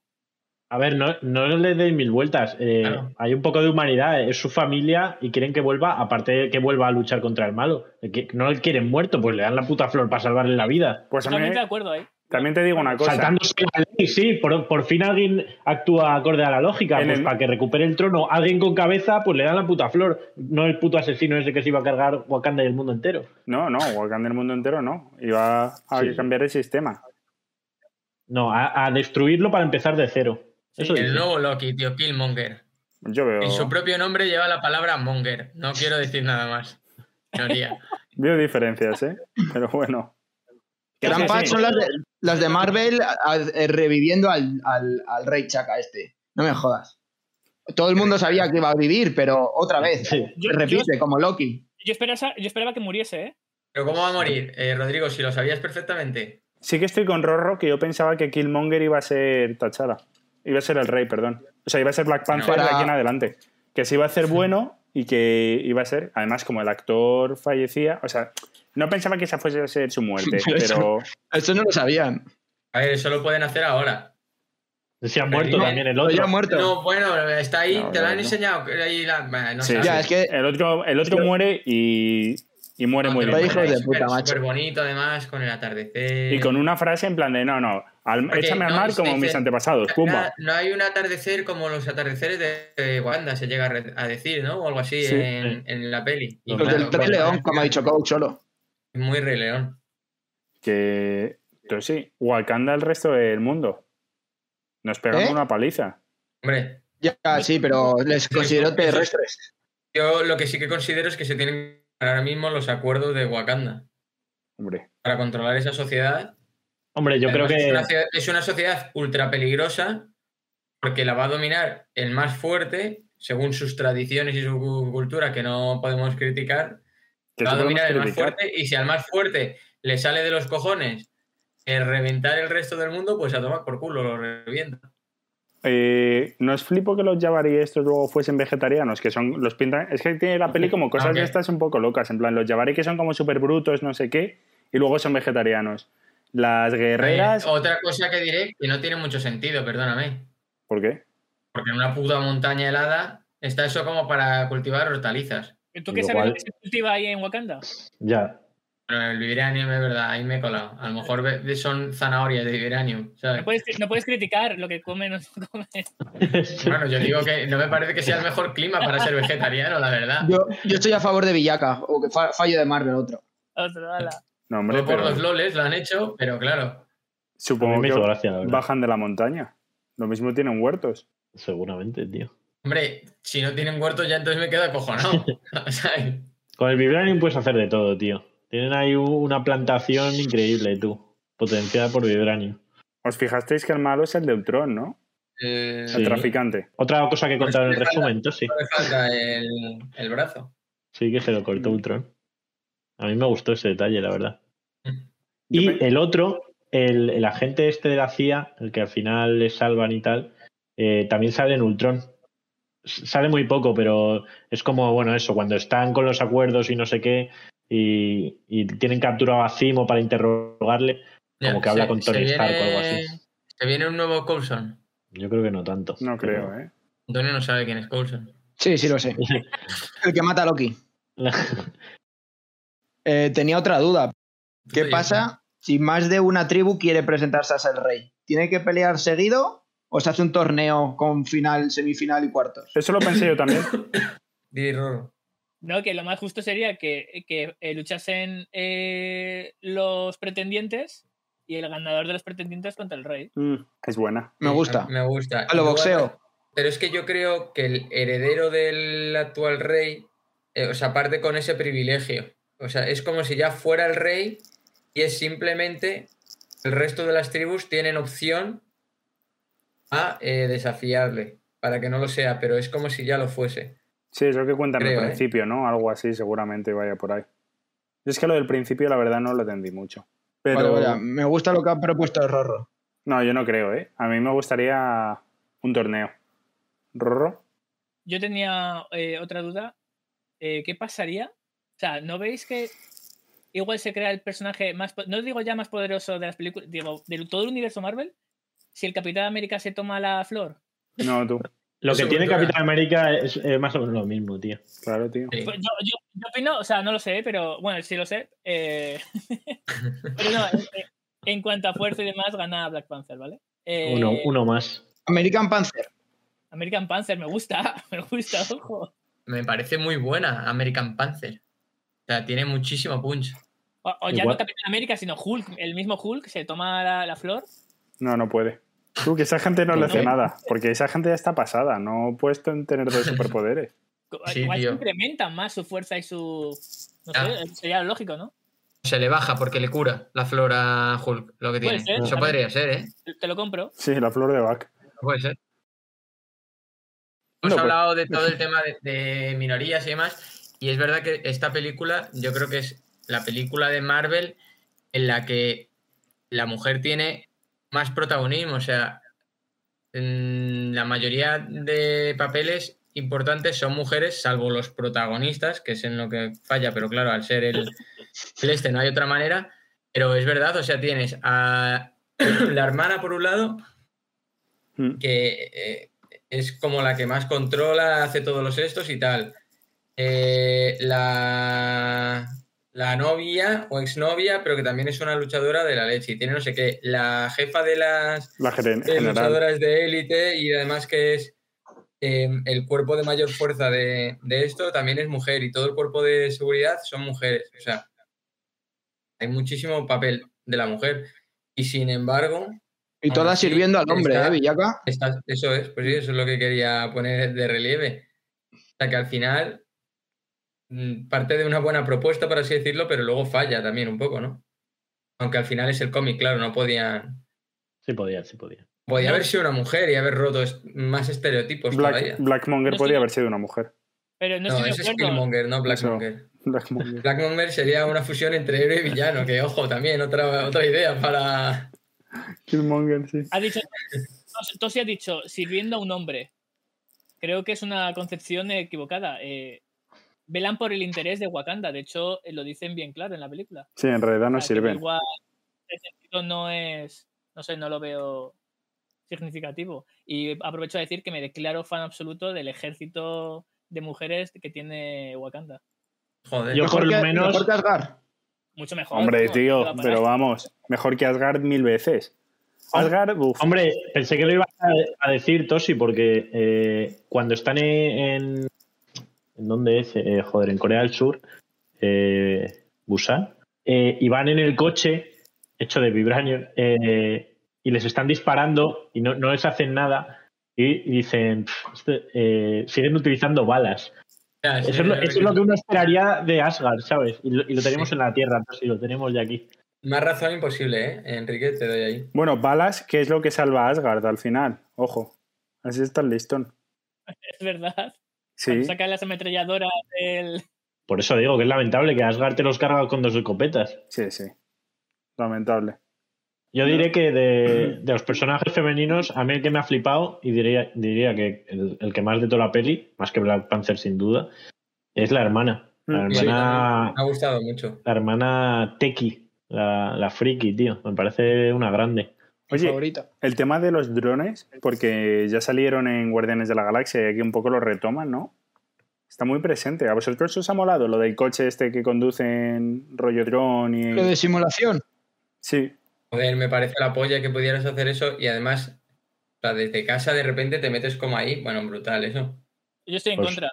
a ver, no, no le deis mil vueltas. Eh, hay un poco de humanidad. Es su familia y quieren que vuelva, aparte de que vuelva a luchar contra el malo. no le quieren muerto, pues le dan la puta flor para salvarle la vida. Pues también, de acuerdo ahí. También te digo una cosa. Saltándose la ley, sí. Por, fin alguien actúa acorde a la lógica. pues para que recupere el trono alguien con cabeza, pues le dan la puta flor. No el puto asesino ese que se iba a cargar Wakanda y el mundo entero. No, no, Wakanda y el mundo entero no. Iba a cambiar el sistema. No, a destruirlo para empezar de cero el nuevo Loki, tío, Killmonger. Yo veo. En su propio nombre lleva la palabra Monger. No quiero decir nada más. veo diferencias, ¿eh? Pero bueno. Trampas son las de, Marvel eh, reviviendo al, rey Chaka este. No me jodas. Todo el mundo sabía que iba a vivir, pero otra vez. repite, como Loki. Yo esperaba, yo esperaba que muriese, ¿eh? ¿Pero cómo va a morir, eh, Rodrigo? Si lo sabías perfectamente. Sí que estoy con Rorro, que yo pensaba que Killmonger iba a ser Tachara. Iba a ser el rey, perdón. O sea, iba a ser Black Panther de aquí en adelante. Que se iba a hacer bueno y que iba a ser, además, como el actor fallecía, o sea, no pensaba que esa fuese a ser su muerte, pero. Eso, no lo sabían. A ver, eso lo pueden hacer ahora. Se ha muerto también el otro. Ya muerto. No, bueno, está ahí, te lo han enseñado. Ahí no sí, ya, es que el otro, el otro muere y, y muere muy bien. Hijo de puta, macho. Súper bonito, además, con el atardecer. Y con una frase en plan de: no, no, échame al mar como mis antepasados, pumba. No, hay un atardecer como los atardeceres de Wanda, se llega a decir, ¿no? O algo así en, la peli. los del Rey León, como ha dicho Coach solo. Muy Rey León. Que. Pero sí, Wakanda el resto del mundo. Nos pegamos ¿Eh? una paliza. Hombre. Ya, sí, pero les considero terrestres. Yo lo que sí que considero es que se tienen ahora mismo los acuerdos de Wakanda. Hombre. Para controlar esa sociedad. Hombre, yo creo que. Es una, sociedad ultra peligrosa porque la va a dominar el más fuerte, según sus tradiciones y su cultura, que no podemos criticar. va a dominar el más fuerte y si al más fuerte le sale de los cojones el reventar el resto del mundo, pues a tomar por culo, lo revienta. Eh, no es flipo que los Jabari estos luego fuesen vegetarianos, que son los pintan. Es que tiene la peli como cosas de estas un poco locas. En plan, los Jabari que son como súper brutos, no sé qué, y luego son vegetarianos. Las guerreras. otra cosa que diré que no tiene mucho sentido, perdóname. ¿Por qué? Porque en una puta montaña helada está eso como para cultivar hortalizas. ¿Tú qué sabes que se cultiva ahí en Wakanda? Ya. el vibranium es verdad, ahí me he colado. A lo mejor son zanahorias de vibranium. No, puedes, criticar lo que comen o no comen. bueno, yo digo que no me parece que sea el mejor clima para ser vegetariano, la verdad. Yo, estoy a favor de Villaca, o que fallo de Marvel, otro. Otro, ala. No, hombre, por los loles lo han hecho, pero claro. Supongo que bajan de la montaña. Lo mismo tienen huertos. Seguramente, tío. Hombre, si no tienen huertos ya entonces me quedo acojonado. Con el Vibranium puedes hacer de todo, tío. Tienen ahí una plantación increíble, tú. Potenciada por Vibranium. ¿Os fijasteis que el malo es el de Ultron, no? Eh, el traficante. Otra cosa que contar en el resumen, sí. No falta el, el brazo. Sí, que se lo cortó Ultron. A mí me gustó ese detalle, la verdad. Y el otro, el, agente este de la CIA, el que al final le salvan y tal, eh, también sale en Ultron. Sale muy poco, pero es como, bueno, eso, cuando están con los acuerdos y no sé qué, y, tienen capturado a Zimo para interrogarle, como que habla con Tony Stark o algo así. ¿Se viene un nuevo Coulson? Yo creo que no tanto. No creo, ¿eh? Antonio no sabe quién es Coulson. Sí, sí lo sé. el que mata a Loki. Eh, tenía otra duda. ¿Qué pasa si más de una tribu quiere presentarse a ser rey? ¿Tiene que pelear seguido o se hace un torneo con final, semifinal y cuartos? Eso lo pensé yo también. no, que lo más justo sería que, que eh, luchasen eh, los pretendientes y el ganador de los pretendientes contra el rey. Mm, es buena. Me gusta. Me gusta. A lo boxeo. Pero es que yo creo que el heredero del actual rey, o sea, parte con ese privilegio. O sea, es como si ya fuera el rey y es simplemente el resto de las tribus tienen opción a eh, desafiarle para que no lo sea, pero es como si ya lo fuese. Sí, es lo que cuentan al ¿eh? principio, ¿no? Algo así seguramente vaya por ahí. Es que lo del principio la verdad no lo entendí mucho. Pero... me gusta lo que ha propuesto el Rorro. No, yo no creo, ¿eh? A mí me gustaría un torneo. ¿Rorro? Yo tenía eh, otra duda. ¿Qué pasaría sea, ¿no veis que igual se crea el personaje más, no digo ya más poderoso de las películas, digo, de todo el universo Marvel? Si el Capitán América se toma la flor. No, tú. Lo que tiene Capitán América es más o menos lo mismo, tío. Claro, tío. Pues yo, yo, opino, o sea, no lo sé, pero bueno, sí lo sé. Eh, pero no, en, cuanto a fuerza y demás, gana Black Panther, ¿vale? Eh, uno, uno más. American Panther. American Panther, me gusta, me gusta, ojo. Me parece muy buena American Panther sea, tiene muchísimo punch. O, ya no Capitán América, sino Hulk. El mismo Hulk se toma la, flor. No, no puede. Tú, que esa gente no le hace nada, porque esa gente ya está pasada, no puedes tener dos superpoderes. Igual se incrementan más su fuerza y su. No sé, sería lógico, ¿no? Se le baja porque le cura la flor a Hulk, lo que tiene. Eso podría ser, ¿eh? Te lo compro. Sí, la flor de Bach. Puede ser. Hemos pues hablado de todo el tema de minorías y demás. Y es verdad que esta película, yo creo que es la película de Marvel en la que la mujer tiene más protagonismo. O sea, en la mayoría de papeles importantes son mujeres, salvo los protagonistas, que es en lo que falla, pero claro, al ser el, este no hay otra manera. Pero es verdad, o sea, tienes a la hermana por un lado, mm. que eh, es como la que más controla, hace todos los estos y tal. Eh, la, la novia o exnovia, pero que también es una luchadora de la leche y tiene no sé qué, la jefa de las luchadoras de élite y además que es em, el cuerpo de mayor fuerza de, esto también es mujer y todo el cuerpo de seguridad son mujeres. O sea, hay muchísimo papel de la mujer y sin embargo... Y todas sirviendo al hombre, ¿eh, Villaca? eso es, pues sí, eso es lo que quería poner de relieve. O sea, que al final parte de una buena propuesta, por así decirlo, pero luego falla también un poco, ¿no? Aunque al final es el cómic, claro, no podían. Sí podía, sí podía. Podía haber sido una mujer y haber roto más estereotipos Black, Blackmonger podría haber sido una mujer. Pero no, no ese es Killmonger, no Blackmonger. Blackmonger. sería una fusión entre héroe y villano, que ojo, también otra, otra idea para. Killmonger, sí. Ha dicho. Tosi ha dicho, sirviendo a un hombre. Creo que es una concepción equivocada. Eh, velan por el interés de Wakanda. De hecho, eh, lo dicen bien claro en la película. Sí, en realidad no sirven. Igual, ese sentido no es, no sé, no lo veo significativo. Y aprovecho a decir que me declaro fan absoluto del ejército de mujeres que tiene Wakanda. Joder, yo por lo menos. Mejor que Asgard. Mucho mejor. Hombre, tío, pero vamos, mejor que Asgard mil veces. Asgard, uff. Hombre, pensé que lo iba a decir, Tosi, porque eh, cuando están en, ¿En dónde es? Eh, joder, en Corea del Sur, eh, Busan. Eh, y van en el coche hecho de vibranio y les están disparando y no, les hacen nada y, dicen, este, siguen utilizando balas. eso, es lo, que uno esperaría de Asgard, ¿sabes? Y lo, tenemos en la Tierra, entonces, y lo tenemos ya aquí. Más razón imposible, ¿eh? Enrique, te doy ahí. Bueno, balas, ¿qué es lo que salva a Asgard al final? Ojo, así está el listón. Es verdad. Sí. Saca las ametralladoras del. Por eso digo que es lamentable que Asgard te los carga con dos escopetas. Sí, sí. Lamentable. Yo diré que de, los personajes femeninos, a mí el que me ha flipado, y diría, diría que el, que más de toda la peli, más que Black Panther sin duda, es la hermana. La mm, hermana. me ha gustado mucho. La hermana Teki, la, la friki, tío. Me parece una grande. Oye, el tema de los drones, porque ya salieron en Guardianes de la Galaxia y aquí un poco lo retoman, ¿no? Está muy presente. ¿A vosotros os ha molado lo del coche este que conducen rollo drone y... Lo de simulación. Sí. Joder, me parece la polla que pudieras hacer eso y además, desde casa de repente te metes como ahí. Bueno, brutal eso. Yo estoy en pues, contra.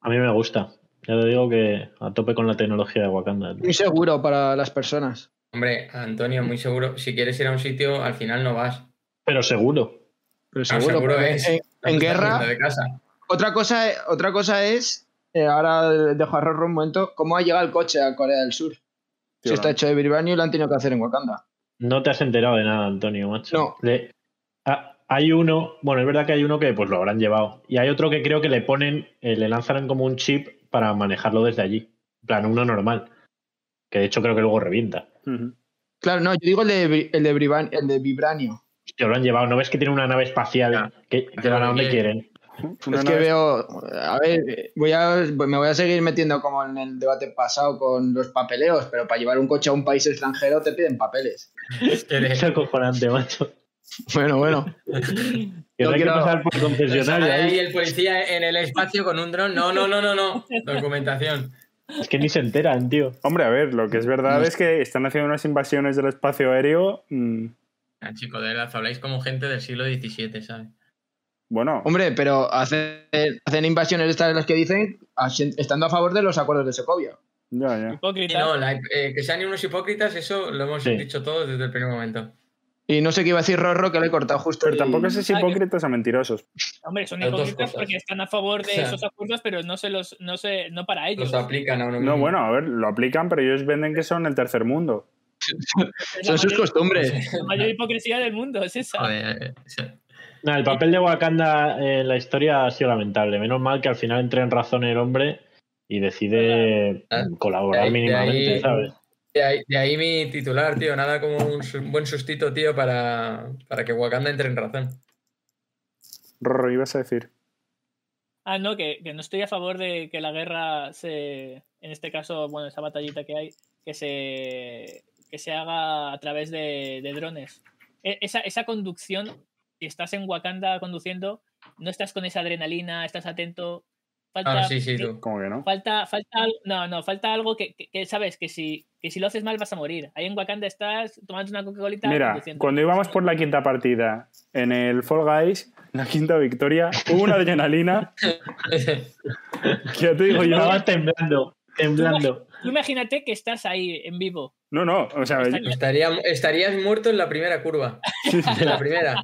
A mí me gusta. Ya te digo que a tope con la tecnología de Wakanda. Muy seguro para las personas. Hombre, Antonio, muy seguro. Si quieres ir a un sitio, al final no vas. Pero seguro. Pero seguro, es. En, guerra. Otra cosa, otra cosa es. Eh, ahora dejo a Rorro un momento. ¿Cómo ha llegado el coche a Corea del Sur? si está hecho de Biribani y lo han tenido que hacer en Wakanda. No te has enterado de nada, Antonio, macho. No. hay uno, bueno, es verdad que hay uno que pues lo habrán llevado. Y hay otro que creo que le ponen, eh, le lanzan como un chip para manejarlo desde allí. En plan, uno normal. Que de hecho creo que luego revienta. Claro, no, yo digo el de, el de, el de Vibranio. Hostia, lo han llevado. ¿No ves que tiene una nave espacial que, que van a donde quieren? Es que veo, a ver, voy a, me voy a seguir metiendo como en el debate pasado con los papeleos, pero para llevar un coche a un país extranjero te piden papeles. Es que es acojonante, macho. Bueno, bueno. Que no quiero pasar por concesionario. Ahí el policía en el espacio con un dron. No, no, no, no, no. Documentación. Es que ni se enteran, tío. Hombre, a ver, lo que es verdad es que están haciendo unas invasiones del espacio aéreo. Mmm... Ah, chico, de verdad, habláis como gente del siglo XVII, ¿sabes? Bueno. Hombre, pero hacen, hacen invasiones estas de las que dicen estando a favor de los acuerdos de Secovia. Ya, ya. Hipócritas. no, eh, que sean unos hipócritas, eso lo hemos dicho todos desde el primer momento. Y no sé qué iba a decir Rorro que le he cortado justo. Pero tampoco es hipócritas o mentirosos. Hombre, son hipócritas porque están a favor de esos acuerdos, pero no se los, no se, no para ellos. Los aplican a uno No, bueno, a ver, lo aplican, pero ellos venden que son el tercer mundo. son sus costumbres. La mayor hipocresía del mundo es esa. el papel de Wakanda en la historia ha sido lamentable. Menos mal que al final entre en razón el hombre y decide ah, colaborar mínimamente, ¿sabes? De ahí, mi titular, tío. Nada como un, buen sustito, tío, para, que Wakanda entre en razón. Rorro, ibas a decir. Ah, no, que, no estoy a favor de que la guerra se. En este caso, bueno, esa batallita que hay, que se, que se haga a través de, drones. E, esa, esa conducción, si estás en Wakanda conduciendo, no estás con esa adrenalina, estás atento, Falta, Ah, sí, sí, tú. ¿Cómo que no? Falta, falta, al- no, no, falta algo que, que- que sabes que si, que si lo haces mal vas a morir. Ahí en Wakanda estás tomando una Coca-Colita. Mira, cuando íbamos por la quinta partida en el Fall Guys, la quinta victoria, hubo una adrenalina que ya te digo yo. Estaba temblando, temblando. Tú imagínate que estás ahí en vivo. No, no, o sea, Está- Estaría, estarías muerto en la primera curva. En la primera.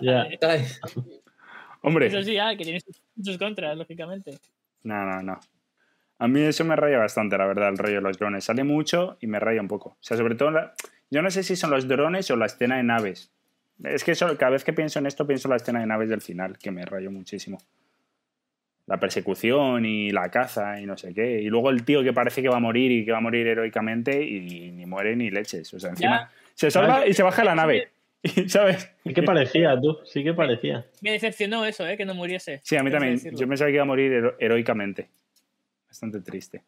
Hombre, Eso sí, ah, que tiene sus, sus contras, lógicamente. No, no, no. A mí eso me raya bastante, la verdad, el rollo de los drones. Sale mucho y me raya un poco. O sea, sobre todo, la- yo no sé si son los drones o la escena de naves. Es que eso- cada vez que pienso en esto, pienso en la escena de naves del final, que me rayó muchísimo. La persecución y la caza y no sé qué. Y luego el tío que parece que va a morir y que va a morir heroicamente y ni muere ni leches. O sea, encima se salva y se baja la nave. ¿Sabes? Sí que parecía, tú, sí que parecía. Me decepcionó eso, ¿eh? Que no muriese. Sí, a mí también. decirlo. Yo pensaba que iba a morir hero- heroicamente. Bastante triste.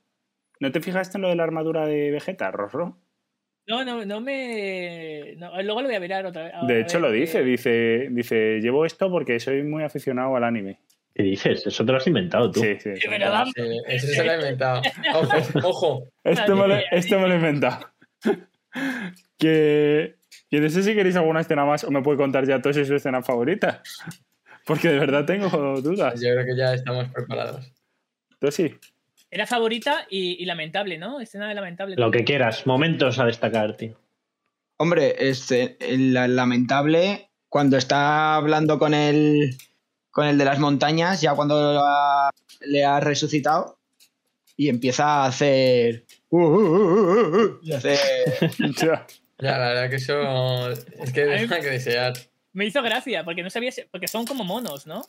¿No te fijaste en lo de la armadura de Vegeta, Rosro? No, no, no me. no, luego lo voy a mirar otra vez. De hecho, ver lo qué- dice. Dice, dice, llevo esto porque soy muy aficionado al anime. ¿Qué dices? Eso te lo has inventado tú. Sí, sí. Eso se lo he inventado. Ojo, ojo. Esto me, lo, Ay, ay, esto me lo he inventado. que, que no sé si queréis alguna escena más o me puede contar ya todas su escena favorita. Porque de verdad tengo dudas. Yo creo que ya estamos preparados. Tú sí. Era favorita y, y lamentable, ¿no? Escena de lamentable. Lo que quieras, momentos a destacar, tío. Hombre, este, el lamentable, cuando está hablando con el, con el de las montañas, ya cuando lo ha- le ha resucitado y empieza a hacer... uh, uh, uh, uh, uh, y hace- Ya. La verdad que eso es que deja que desear. Me hizo gracia, porque no sabía. si- Porque son como monos, ¿no?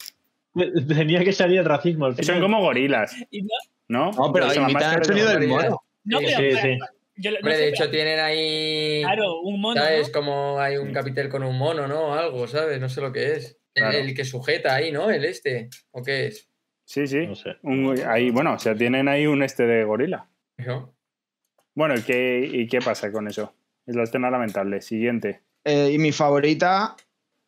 Tenía que salir el racismo al final. Son como gorilas, no, ¿no? No, pero las imitan el sonido del mono. no pero. sí, pero- sí. yo no Hombre, sé, de hecho tienen ahí. Claro, un mono. ¿Sabes? ¿no? Como hay un capitel con un mono, ¿no? Algo, ¿sabes? No sé lo que es. El- Claro. El, que sujeta ahí, ¿no? El este. ¿O qué es? Sí, sí. No sé. Un- ahí, bueno, o sea, tienen ahí un este de gorila. ¿No? Bueno, ¿y qué, ¿y qué pasa con eso? Es la escena lamentable. Siguiente. Eh, y mi favorita,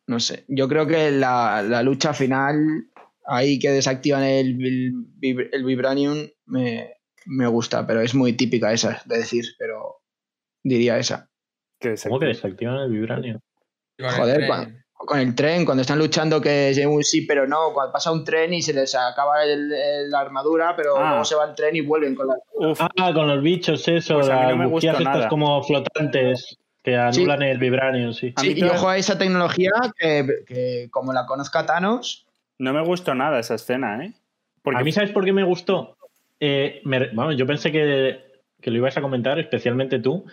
no sé, yo creo que la, la lucha final, ahí que desactivan el, el, vib- el Vibranium, me, me gusta, pero es muy típica esa de decir, pero diría esa. Que ¿Cómo que desactivan el el Joder, cuando- Con el tren, cuando están luchando que es un sí pero no, cuando pasa un tren y se les acaba el- el- la armadura, pero Ah. luego se va el tren y vuelven con la... Uf, Ah, con los bichos, eso, Pues no las me bujías gustó estas nada. como flotantes que anulan el vibranio, sí. Y ojo a esa tecnología que, que como la conozca Thanos, no me gustó nada esa escena, ¿eh? Porque A mí, ¿sabes por qué me gustó? Eh, me- vamos, yo pensé que, que lo ibas a comentar, especialmente tú.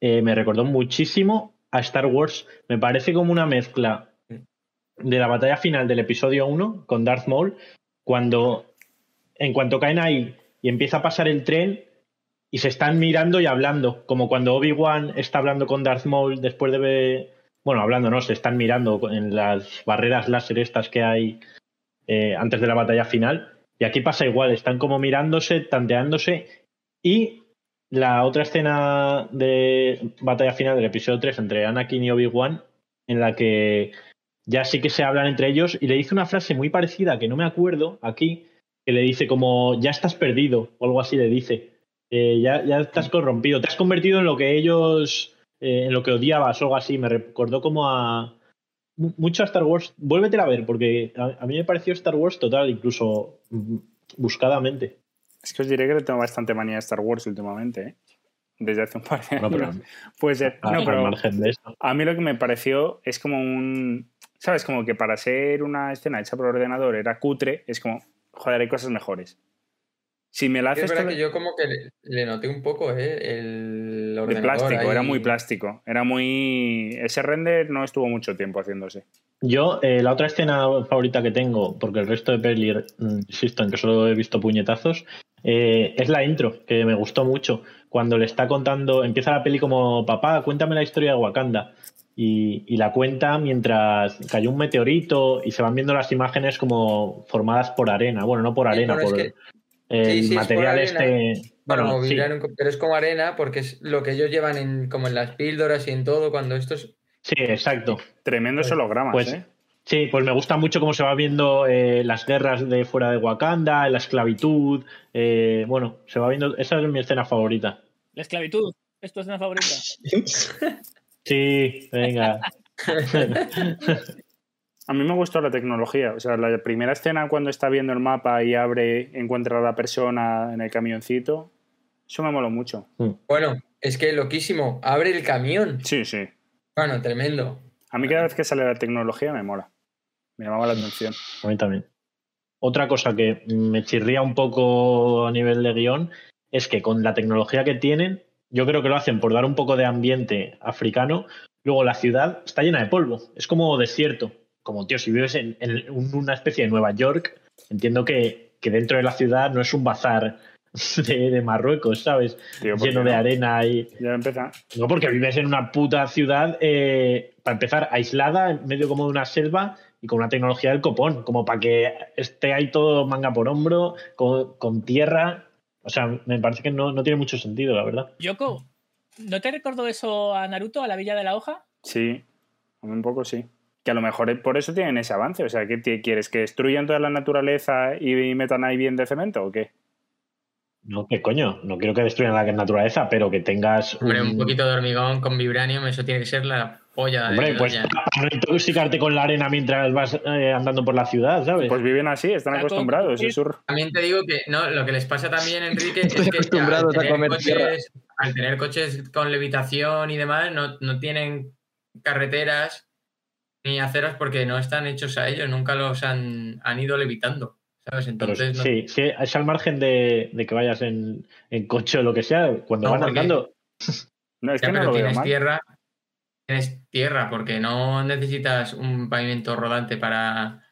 Eh, me recordó muchísimo a Star Wars. Me parece como una mezcla de la batalla final del episodio 1 con Darth Maul, cuando en cuanto caen ahí y empieza a pasar el tren y se están mirando y hablando, como cuando Obi-Wan está hablando con Darth Maul después de bueno, hablando, no, se están mirando en las barreras láser estas que hay eh, antes de la batalla final. Y aquí pasa igual, están como mirándose, tanteándose. Y la otra escena de batalla final del episodio 3 entre Anakin y Obi-Wan, en la que ya sí que se hablan entre ellos, y le dice una frase muy parecida que no me acuerdo aquí, que le dice como ya estás perdido, o algo así le dice. Eh, ya, ya estás corrompido, te has convertido en lo que ellos, eh, en lo que odiabas o algo así. Me recordó como a, mu- mucho a Star Wars. Vuélvetela a ver, porque a, a mí me pareció Star Wars total, incluso mm, buscadamente. Es que os diré que le tengo bastante manía a Star Wars últimamente, ¿eh? Desde hace un par de No, pero- años. Puede ser. A- No, al pero margen de eso. a mí lo que me pareció es como un... ¿Sabes? Como que para ser una escena hecha por ordenador era cutre, es como, joder, hay cosas mejores. Si me la Es haces verdad todo que yo como que le, le noté un poco, ¿eh? El ordenador plástico, era muy plástico. Era muy... Ese render no estuvo mucho tiempo haciéndose. Yo, eh, la otra escena favorita que tengo, porque el resto de peli, mm, insisto en que solo he visto puñetazos, eh, es la intro, que me gustó mucho. Cuando le está contando, empieza la peli como, papá, cuéntame la historia de Wakanda. Y, y la cuenta mientras cayó un meteorito y se van viendo las imágenes como formadas por arena. Bueno, no por Sí, arena, es por que- el sí, sí, es por material arena. este. Bueno, Bueno, sí, pero es como arena porque es lo que ellos llevan en, como en las píldoras y en todo cuando estos... sí, exacto. Tremendos Pues- hologramas, pues- ¿eh? Sí, pues me gusta mucho cómo se va viendo eh, las guerras de fuera de Wakanda, la esclavitud. Eh, bueno, se va viendo. Esa es mi escena favorita. La esclavitud, ¿es tu escena favorita? sí, venga. A mí me gustó la tecnología. O sea, la primera escena cuando está viendo el mapa y abre, encuentra a la persona en el camioncito. Eso me moló mucho. Mm. Bueno, es que loquísimo. Abre el camión. Sí, sí. Bueno, tremendo. A mí cada vez que sale la tecnología me mola. Me llamaba la atención. A mí también. Otra cosa que me chirría un poco a nivel de guion es que con la tecnología que tienen, yo creo que lo hacen por dar un poco de ambiente africano. Luego la ciudad está llena de polvo. Es como desierto. Como, tío, si vives en, una especie de Nueva York, entiendo que, dentro de la ciudad no es un bazar de, Marruecos, ¿sabes? Lleno de arena y. Ya empieza. No, porque vives en una puta ciudad, eh, para empezar, aislada, en medio como de una selva y con una tecnología del copón, como para que esté ahí todo manga por hombro, con, tierra. O sea, me parece que no, no, tiene mucho sentido, la verdad. Yoko, ¿no te recordó eso a Naruto, a la Villa de la Hoja? Sí, un poco sí. Que a lo mejor por eso tienen ese avance. O sea, ¿qué quieres? ¿Que destruyan toda la naturaleza y metan ahí bien de cemento o qué? No, ¿qué coño? No quiero que destruyan la naturaleza, pero que tengas. Hombre, un, poquito de hormigón con vibranium, eso tiene que ser la polla. Hombre, pues para no intoxicarte con la arena mientras vas eh, andando por la ciudad, ¿sabes? Pues viven así, están acostumbrados. También te digo que no, lo que les pasa también, Enrique, es que al tener, coches, al tener coches con levitación y demás, no, no tienen carreteras ni aceras porque no están hechos a ellos, nunca los han, han ido levitando. Entonces, sí, sí, es al margen de, que vayas en, coche o lo que sea, cuando van andando. No, es que no lo tienes tierra, tienes tierra, porque no necesitas un pavimento rodante para.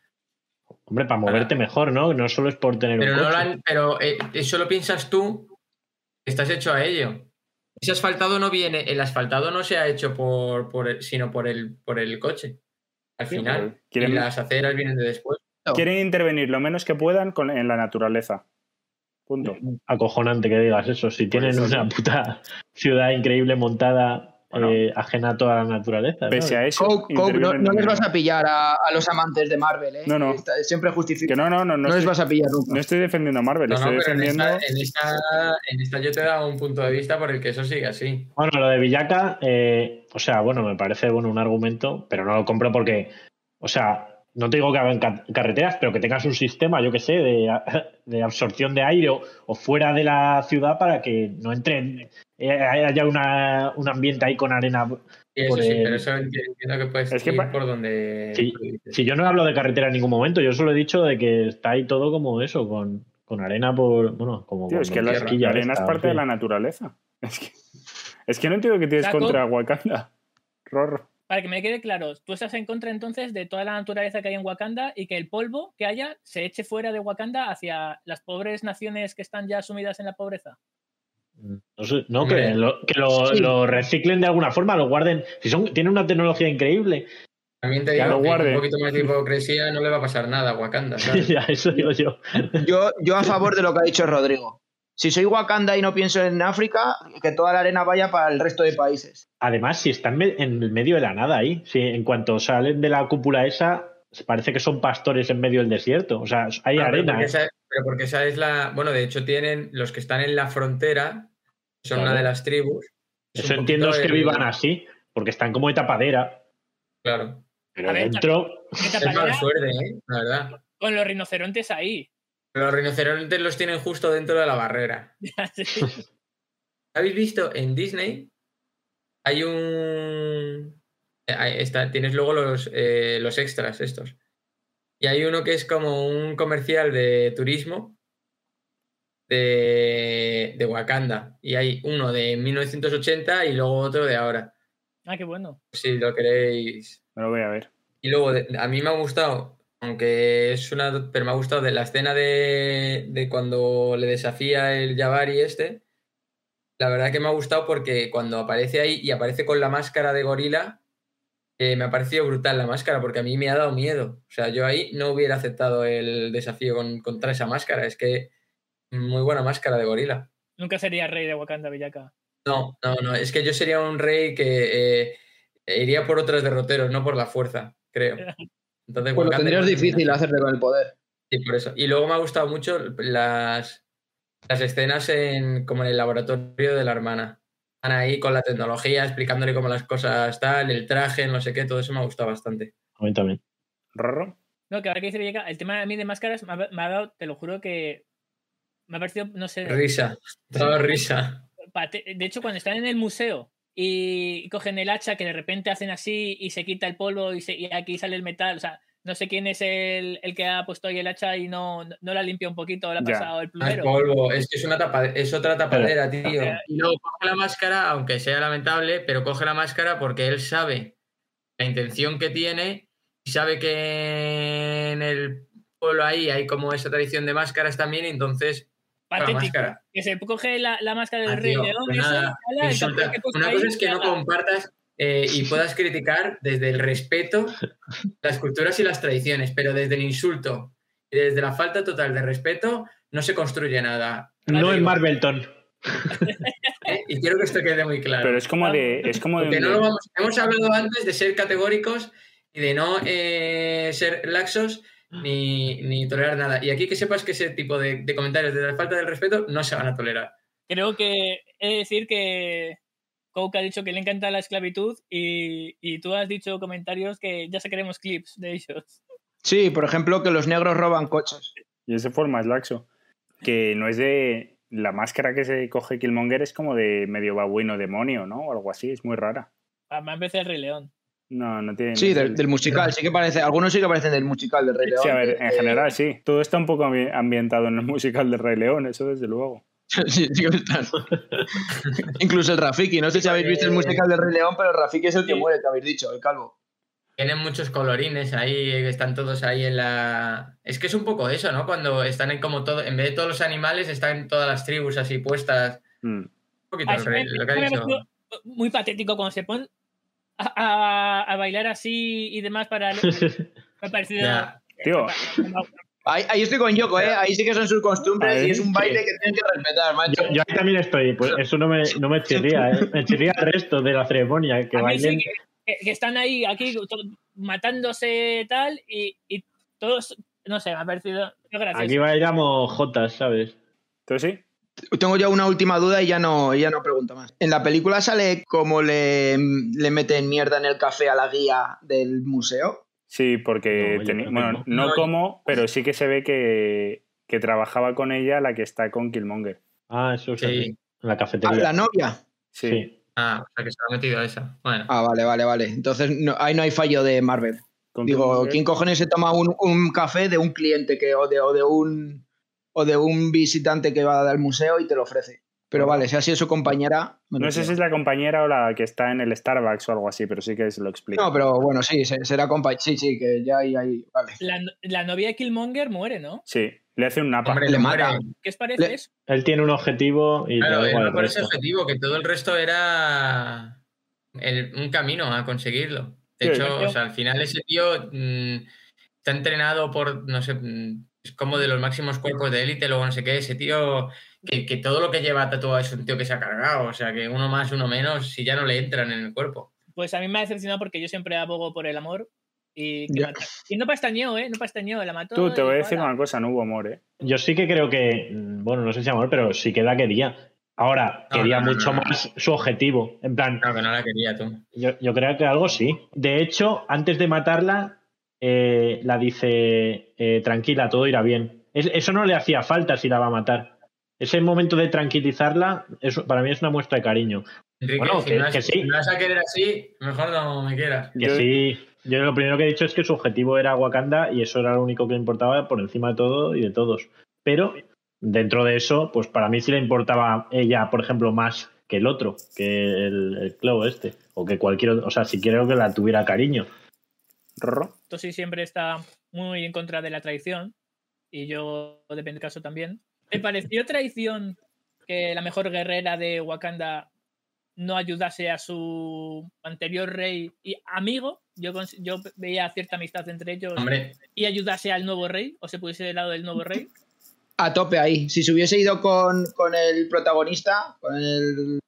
Hombre, para moverte mejor, ¿no? No solo es por tener pero un coche. pero eh, eso lo piensas tú, estás hecho a ello. Ese asfaltado no viene, el asfaltado no se ha hecho por, por sino por el, por el coche. Al final. Y las aceras vienen de después. Quieren intervenir lo menos que puedan en la naturaleza. Punto. Acojonante que digas eso. Si tienen una puta ciudad increíble montada eh, ajena a toda la naturaleza. Pese a eso. no, les vas a pillar a, los amantes de Marvel, ¿eh? No, no. siempre justifica. no, no, no. No, les vas a pillar nunca. No estoy defendiendo a Marvel, estoy defendiendo. En esta, en, esta, yo te he dado un punto de vista por el que eso sigue así. Bueno, lo de Villaca, eh, o sea, bueno, me parece bueno un argumento, pero no lo compro porque, o sea, no te digo que hagan carreteras, pero que tengas un sistema, yo que sé, de, absorción de aire o, fuera de la ciudad para que no entren, eh, haya una, un ambiente ahí con arena. Sí, eso sí, pero eso entiendo que puedes es por donde. Si yo no hablo de carretera en ningún momento, yo solo he dicho de que está ahí todo como eso, con, arena por. Bueno, como. es que la, arena es parte de la naturaleza. Es que, es que no entiendo que tienes contra Wakanda. Rorro. Para que me quede claro, tú estás en contra entonces de toda la naturaleza que hay en Wakanda y que el polvo que haya se eche fuera de Wakanda hacia las pobres naciones que están ya sumidas en la pobreza. No, que, lo, reciclen de alguna forma, lo guarden. Si son, tienen una tecnología increíble. También te digo que un poquito más de hipocresía no le va a pasar nada a Wakanda. ya, eso digo yo. yo. Yo a favor de lo que ha dicho Rodrigo si soy Wakanda y no pienso en África, que toda la arena vaya para el resto de países. Además, si están en el medio de la nada ahí, si en cuanto salen de la cúpula esa, parece que son pastores en medio del desierto. O sea, hay arena. ¿eh? Pero porque, esa, es la. Bueno, de hecho, tienen los que están en la frontera, son una de las tribus. Eso entiendo es que vivan así, porque están como de tapadera. Claro. Pero dentro. Es mala suerte, ¿eh? La verdad. Con los rinocerontes ahí. Los rinocerontes los tienen justo dentro de la barrera. ¿Habéis visto en Disney? Hay un. está, tienes luego los, eh, los extras estos. Y hay uno que es como un comercial de turismo de, de Wakanda. Y hay uno de 1980 y luego otro de ahora. Ah, qué bueno. Si lo queréis. Me lo voy a ver. Y luego, a mí me ha gustado aunque es una. Pero me ha gustado de la escena de, cuando le desafía el Jabari este. La verdad que me ha gustado porque cuando aparece ahí y aparece con la máscara de gorila, eh, me ha parecido brutal la máscara porque a mí me ha dado miedo. O sea, yo ahí no hubiera aceptado el desafío con, contra esa máscara. Es que muy buena máscara de gorila. Nunca sería rey de Wakanda, Villaca. No, no, no. Es que yo sería un rey que eh, iría por otros derroteros, no por la fuerza, creo. Entonces, pues lo tendrías difícil hacerle con el poder. Sí, por eso. Y luego me ha gustado mucho las, las escenas en, como en el laboratorio de la hermana. Están ahí con la tecnología, explicándole cómo las cosas están, el traje, no sé qué, todo eso me ha gustado bastante. A mí también. ¿Rorro? No, que ahora que dice llega, el tema a mí de máscaras me ha, dado, te lo juro que me ha parecido, no sé. Risa, toda risa. De hecho, cuando están en el museo y cogen el hacha, que de repente hacen así y se quita el polvo y, y aquí sale el metal, o sea, no sé quién es el, el, que ha puesto ahí el hacha y no, no la limpia un poquito, le ha pasado el ah, plumero. Es polvo, es que es, una tapa, es otra tapadera, tío. Y luego coge la máscara, aunque sea lamentable, pero coge la máscara porque él sabe la intención que tiene sabe que en el pueblo ahí hay como esa tradición de máscaras también, entonces Máscara. Que se coge la, máscara del ah, Rey León. Pues una cosa es que no compartas eh, y puedas criticar desde el respeto las culturas y las tradiciones, pero desde el insulto y desde la falta total de respeto no se construye nada. No en Marvelton. ¿Eh? Y quiero que esto quede muy claro. Pero es como de. Es como de hemos hablado antes de ser categóricos y de no eh, ser laxos ni, tolerar nada. Y aquí que sepas que ese tipo de, comentarios de la falta del respeto no se van a tolerar. Creo que he de decir que Coke ha dicho que le encanta la esclavitud y, tú has dicho comentarios que ya sacaremos clips de ellos. Sí, por ejemplo, que los negros roban coches. Y ese forma es laxo. Que no es de. La máscara que se coge Killmonger es como de medio babuino demonio, ¿no? O algo así, es muy rara. Me empecé el Rey León. No, no tiene. Sí, del, musical, sí que parece. Algunos sí que parecen del musical del Rey León. Sí, a ver, en general sí. Todo está un poco ambientado en el musical del Rey León, eso desde luego. sí, sí que está. Incluso el Rafiki. No sé si habéis visto el musical del Rey León, pero el Rafiki es el que muere, que habéis dicho, el calvo. Tienen muchos colorines ahí, están todos ahí en la. Es que es un poco eso, ¿no? Cuando están en como todo. En vez de todos los animales, están todas las tribus así puestas. Mm. Un poquito lo que ha dicho. Muy patético cuando se ponen a, bailar así y demás para... Me ha parecido... Tío. Ahí, estoy con Yoko, ¿eh? Ahí sí que son sus costumbres y es un baile que tienen que respetar, macho. Yo, ahí también estoy, pues eso no me, no me chirría, ¿eh? Me chirría el resto de la ceremonia, que bailen... que, están ahí, aquí, matándose tal y, y, todos, no sé, me ha parecido gracioso. Aquí bailamos jotas, ¿sabes? ¿Tú sí? Tengo ya una última duda y ya no, ya no pregunto más. En la película sale cómo le, le meten mierda en el café a la guía del museo. Sí, porque no, bueno, no, como, pero sí que se ve que, que, trabajaba con ella la que está con Killmonger. Ah, eso sí. En la cafetería. ¿A la novia? Sí. Ah, o sea que se ha metido a esa. Bueno. Ah, vale, vale, vale. Entonces ahí no hay fallo de Marvel. Digo, ¿quién cojones se toma un, un, café de un cliente que, o, de, o de un o de un visitante que va al museo y te lo ofrece. Pero vale, si ha sido su compañera. No sé si es la compañera o la que está en el Starbucks o algo así, pero sí que se lo explica. No, pero bueno, sí, será compañera. Sí, sí, que ya hay. ahí vale. La, novia de Killmonger muere, ¿no? Sí, le hace un napa. le mata. ¿Qué os parece eso? Él tiene un objetivo y. Claro, él no ese objetivo, que todo el resto era un camino a conseguirlo. De hecho, o sea, al final ese tío mm, está entrenado por, no sé, mm, es como de los máximos cuerpos de élite, luego no sé qué, ese tío, que, todo lo que lleva tatuado es un tío que se ha cargado, o sea, que uno más, uno menos, si ya no le entran en el cuerpo. Pues a mí me ha decepcionado porque yo siempre abogo por el amor y, y no pastañeo, ¿eh? No pastañeo, la mató. Tú, te voy a decir una cosa, no hubo amor, ¿eh? Yo sí que creo que, bueno, no sé si amor, pero sí que la quería. Ahora, quería mucho más su objetivo. En plan. Claro que no la quería tú. Yo, yo creo que algo sí. De hecho, antes de matarla, eh, la dice, eh, tranquila, todo irá bien. eso no le hacía falta si la va a matar. Ese momento de tranquilizarla, eso, para mí es una muestra de cariño. bueno, que, que sí. vas a querer así, mejor no me quieras. Que sí. Yo lo primero que he dicho es que su objetivo era Wakanda y eso era lo único que le importaba por encima de todo y de todos. Pero dentro de eso, pues para mí sí le importaba ella, por ejemplo, más que el otro, que el, el este, o que cualquier otro, o sea, si quiero que la tuviera cariño. Tosi siempre está muy en contra de la traición y yo, depende del caso también. ¿Te pareció traición que la mejor guerrera de Wakanda no ayudase a su anterior rey y amigo? Yo, yo veía cierta amistad entre ellos y ayudase al nuevo rey o se pudiese del lado del nuevo rey. A tope ahí. Si se hubiese ido con, con el protagonista, con el,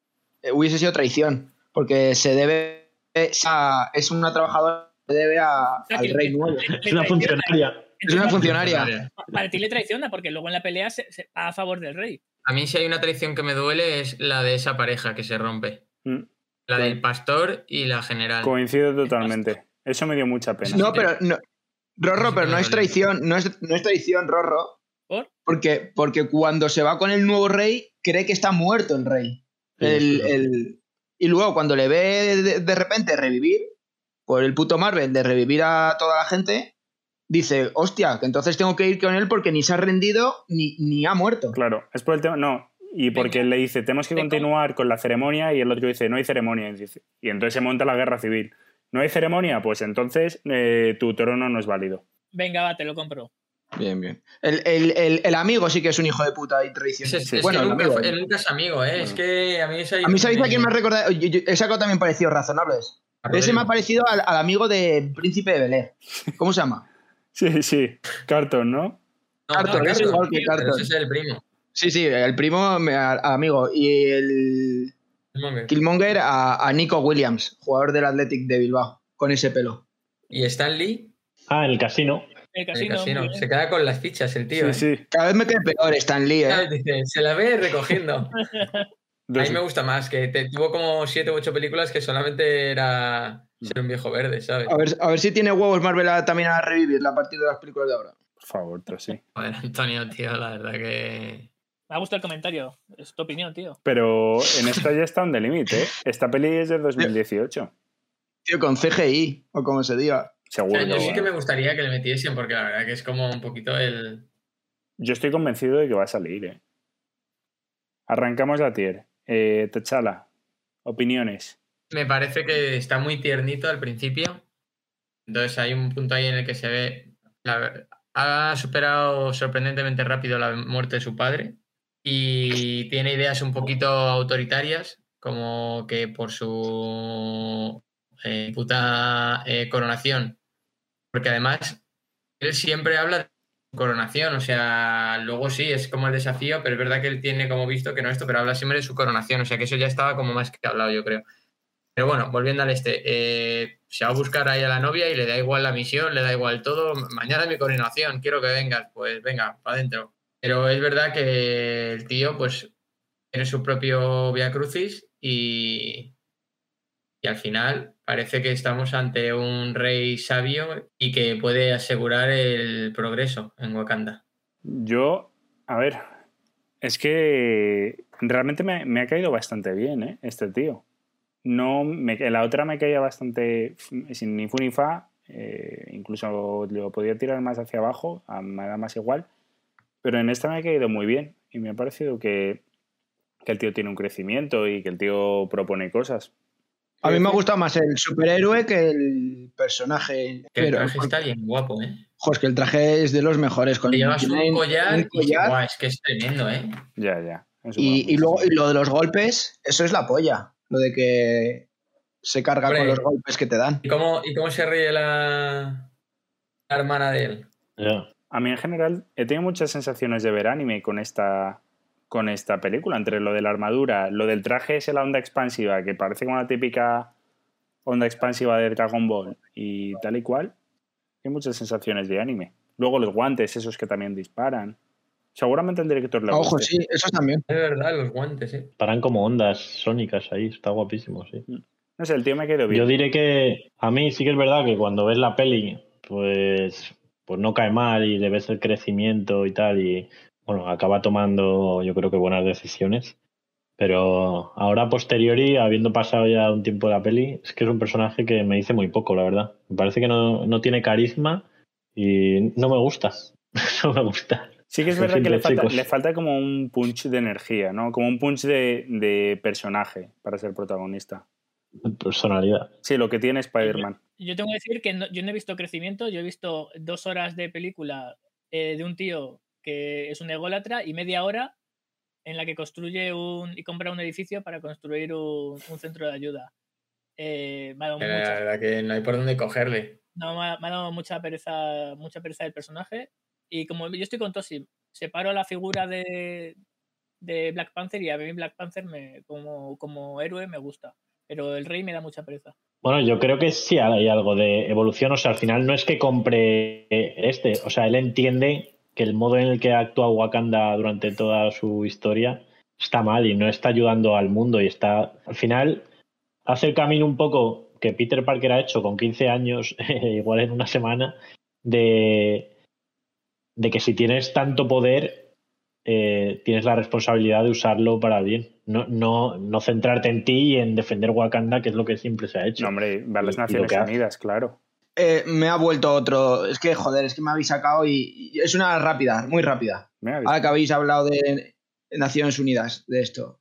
eh, hubiese sido traición, porque se debe. es una trabajadora debe al rey nuevo. Es una funcionaria. Es una funcionaria. Para ti le traiciona, porque luego en la pelea se, va a favor del rey. A mí si hay una traición que me duele es la de esa pareja que se rompe. Mm. La del pastor y la general. Coincido totalmente. Eso me dio mucha pena. No, pero no, Rorro, pero no es traición, no es, no es traición, Rorro. ¿Por? Porque, porque cuando se va con el nuevo rey, cree que está muerto el rey. y luego cuando le ve de, repente revivir, por el puto Marvel, de revivir a toda la gente, dice, hostia, que entonces tengo que ir con él porque ni se ha rendido ni, ni ha muerto. Claro, es por el tema, no, y porque él le dice, tenemos que continuar con la ceremonia y el otro dice, no hay ceremonia. Y entonces se monta la guerra civil. ¿No hay ceremonia? Pues entonces eh, tu trono no es válido. Venga, va, te lo compro. Bien, bien. El, amigo sí que es un hijo de puta y tradicional. bueno, el amigo. nunca es amigo, ¿eh? Es que a mí A mí, ¿sabéis a quién me ha recordado? He sacado también parecido razonables. Ese me ha parecido al, amigo de Príncipe de Belé. ¿Cómo se llama? sí, sí. Carton, ¿no? Carton, es igual que Carton. Ese es el primo. Sí, sí, el primo, amigo. Y el. Killmonger a, Nico Williams, jugador del Athletic de Bilbao, con ese pelo. ¿Y Stan Lee? Ah, en el casino. El casino. Se queda con las fichas el tío. Sí, ¿eh? sí. Cada vez me queda peor Stan Lee, ¿eh? se la ve recogiendo. a mí me gusta más, que tuvo como siete u ocho películas que solamente era ser un viejo verde, ¿sabes? A ver, a ver si tiene huevos Marvel también a revivir a partir de las películas de ahora. Por favor, pero sí. Joder, Antonio, tío, la verdad que. Me ha gustado el comentario. Es tu opinión, tío. Pero en esta ya está un límite, ¿eh? Esta peli es del 2018. Tío, con CGI, o como se diga. Seguro. yo sí que me gustaría que le metiesen, porque la verdad que es como un poquito el. Yo estoy convencido de que va a salir, ¿eh? Arrancamos la tier. Eh, Techala, opiniones. Me parece que está muy tiernito al principio. Entonces hay un punto ahí en el que se ve. ha superado sorprendentemente rápido la muerte de su padre y tiene ideas un poquito autoritarias, como que por su eh, puta eh, coronación, porque además él siempre habla coronación, o sea, luego sí, es como el desafío, pero es verdad que él tiene como visto que no esto, pero habla siempre de su coronación, o sea que eso ya estaba como más que hablado, yo creo. Pero bueno, volviendo al este, eh, se va a buscar ahí a la novia y le da igual la misión, le da igual todo. Mañana mi coronación, quiero que vengas. Pues venga, para adentro. Pero es verdad que el tío, pues, tiene su propio Via Crucis y, y al final parece que estamos ante un rey sabio y que puede asegurar el progreso en Wakanda. Yo, a ver, es que realmente me, ha caído bastante bien, ¿eh? Este tío. No, la otra me caía bastante sin ni fu ni fa, eh, incluso lo podía tirar más hacia abajo, me da más igual. Pero en esta me ha caído muy bien y me ha parecido que, el tío tiene un crecimiento y que el tío propone cosas. A mí me gusta más el superhéroe que el personaje. el traje está bien guapo, ¿eh? Joder, que el traje es de los mejores. Con llevas un collar, Y, es que es tremendo, ¿eh? Ya, ya. Y, luego y lo de los golpes, eso es la polla. Lo de que se carga con los golpes que te dan. ¿Y cómo, y cómo se ríe la, hermana de él? A mí en general he tenido muchas sensaciones de ver anime con esta, con esta película, entre lo de la armadura, lo del traje es la onda expansiva, que parece como una típica onda expansiva de Dragon Ball y tal y cual. Hay muchas sensaciones de anime. Luego los guantes, esos que también disparan. Seguramente el director le Ojo, sí, esos también. Es verdad, los guantes, sí. Paran como ondas sónicas ahí, está guapísimo, sí. Mm. No sé, el tío me quedó bien. Yo diré que a mí sí que es verdad que cuando ves la peli, pues pues no cae mal y le ves el crecimiento y tal y bueno, acaba tomando yo creo que buenas decisiones. Pero ahora posteriori, habiendo pasado ya un tiempo de la peli, es que es un personaje que me dice muy poco, la verdad. Me parece que no, tiene carisma y no me gusta. no me gusta. Sí que es verdad que le falta, le falta, como un punch de energía, ¿no? Como un punch de, de personaje para ser protagonista. Personalidad. Sí, lo que tiene Spider-Man. Yo, tengo que decir que yo no he visto crecimiento, yo he visto dos horas de película eh, de un tío que es un ególatra y media hora en la que construye un y compra un edificio para construir un, centro de ayuda. Eh, la verdad que no hay por dónde cogerle. No, me ha, dado mucha pereza, mucha pereza del personaje. Y como yo estoy con Tosi, separo la figura de, de Black Panther y a mí Black Panther me, como, como héroe me gusta pero el rey me da mucha pereza. Bueno, yo creo que sí hay algo de evolución. O sea, al final no es que compre este. O sea, él entiende que el modo en el que actúa Wakanda durante toda su historia está mal y no está ayudando al mundo y está. Al final hace el camino un poco que Peter Parker ha hecho con 15 años, igual en una semana, de, de que si tienes tanto poder, eh, tienes la responsabilidad de usarlo para bien. No, no, no centrarte en ti y en defender Wakanda, que es lo que siempre se ha hecho. No, hombre, ver las Naciones Unidas, claro. Eh, me ha vuelto otro. Es que, joder, es que me habéis sacado y, es una rápida, muy rápida. Ahora que habéis hablado de Naciones Unidas, de esto.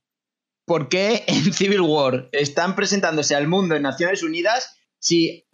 ¿Por qué en Civil War están presentándose al mundo en Naciones Unidas si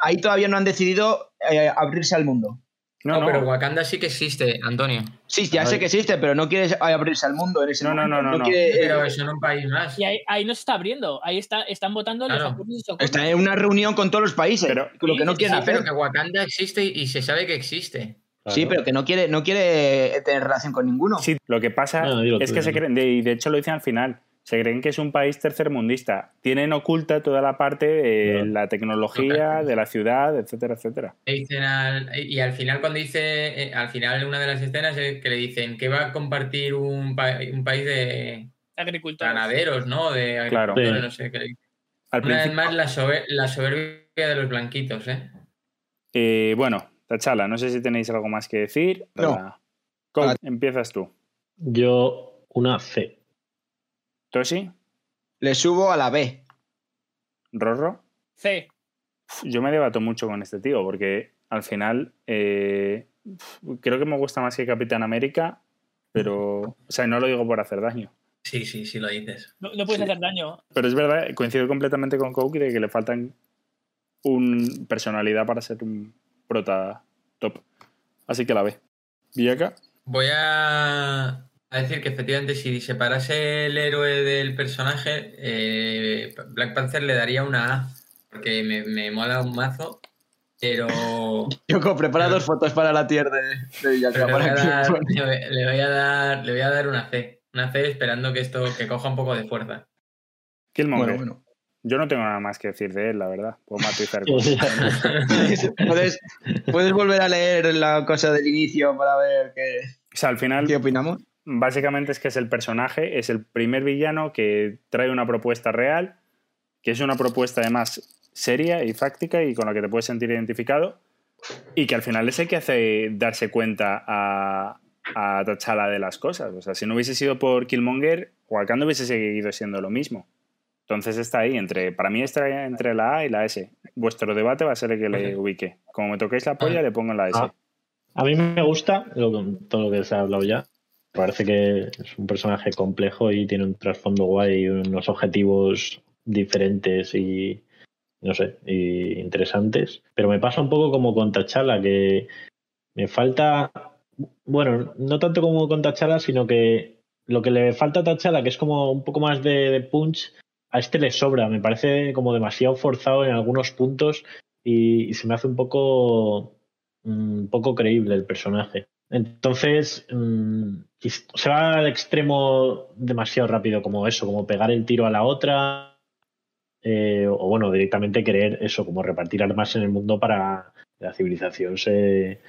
ahí todavía no han decidido eh, abrirse al mundo? No, pero Wakanda sí que existe, Antonio. Sí, ya sé que existe, pero no quiere abrirse al mundo en ese no, momento. No, no, no. pero eso en un país más. Y ahí, no se está abriendo. Ahí está, están votando los Está en una reunión con todos los países. Pero, lo que no quieren hacer. Pero que Wakanda existe y se sabe que existe. Sí, pero que no quiere, no quiere tener relación con ninguno. Sí, lo que pasa es que se creen, y de hecho lo dicen al final, se creen que es un país tercermundista. Tienen oculta toda la parte de la tecnología, de la ciudad, etcétera, etcétera. y al final cuando dice, eh, al final una de las escenas es que le dicen que va a compartir un, un país de agricultores. Ganaderos, ¿no? De agricultores, no sé qué. Una vez más la, soberbia de los blanquitos, ¿eh? ¿eh? Bueno, Tachala, no sé si tenéis algo más que decir. No. empiezas tú. Yo una C. ¿Tosi? Le subo a la B. ¿Rorro? C. Yo me debato mucho con este tío porque al final eh, creo que me gusta más que Capitán América, pero, o sea, no lo digo por hacer daño. Sí, sí, sí lo dices. No, puedes hacer daño. Pero es verdad, coincido completamente con Coke de que le faltan un personalidad para ser un prota top. Así que la B. acá? Voy a a decir que efectivamente si separase el héroe del personaje, eh, Black Panther le daría una A, porque me, mola un mazo, pero... Yo prepara dos fotos para la tier de, de le, voy a dar, le, voy a dar, le voy a dar una C, una C esperando que esto que coja un poco de fuerza. Killmonger. Bueno, bueno. Yo no tengo nada más que decir de él, la verdad. Puedo matizar ¿Puedes, puedes volver a leer la cosa del inicio para ver qué, o sea, al final, qué opinamos básicamente es que es el personaje, es el primer villano que trae una propuesta real, que es una propuesta además seria y fáctica y con la que te puedes sentir identificado, y que al final es el que hace darse cuenta a, a T'Challa de las cosas. O sea, si no hubiese sido por Killmonger, Wakanda hubiese seguido siendo lo mismo. Entonces está ahí, entre, para mí está entre la A y la S. Vuestro debate va a ser el que le ubique. Como me toquéis la polla, le pongo en la S. Ah, a mí me gusta todo lo que se ha hablado ya, Parece que es un personaje complejo y tiene un trasfondo guay y unos objetivos diferentes y no sé, y interesantes. Pero me pasa un poco como con Tachala, que me falta, bueno, no tanto como con Tachala, sino que lo que le falta a Tachala, que es como un poco más de, punch, a este le sobra. Me parece como demasiado forzado en algunos puntos y, se me hace un poco, un mm, poco creíble el personaje. Entonces, mm, se va al extremo demasiado rápido, como eso, como pegar el tiro a la otra, eh, o bueno, directamente querer eso, como repartir armas en el mundo para que la civilización se,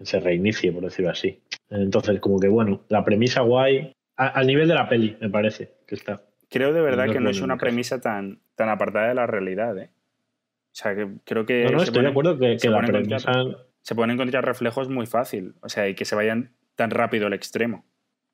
se reinicie, por decirlo así. Entonces, como que bueno, la premisa guay, al nivel de la peli, me parece que está. Creo de verdad que no es una premisa tan, tan apartada de la realidad, ¿eh? O sea, que creo que. No, no, estoy de acuerdo que, la premisa se pueden encontrar reflejos muy fácil. O sea, y que se vayan tan rápido al extremo.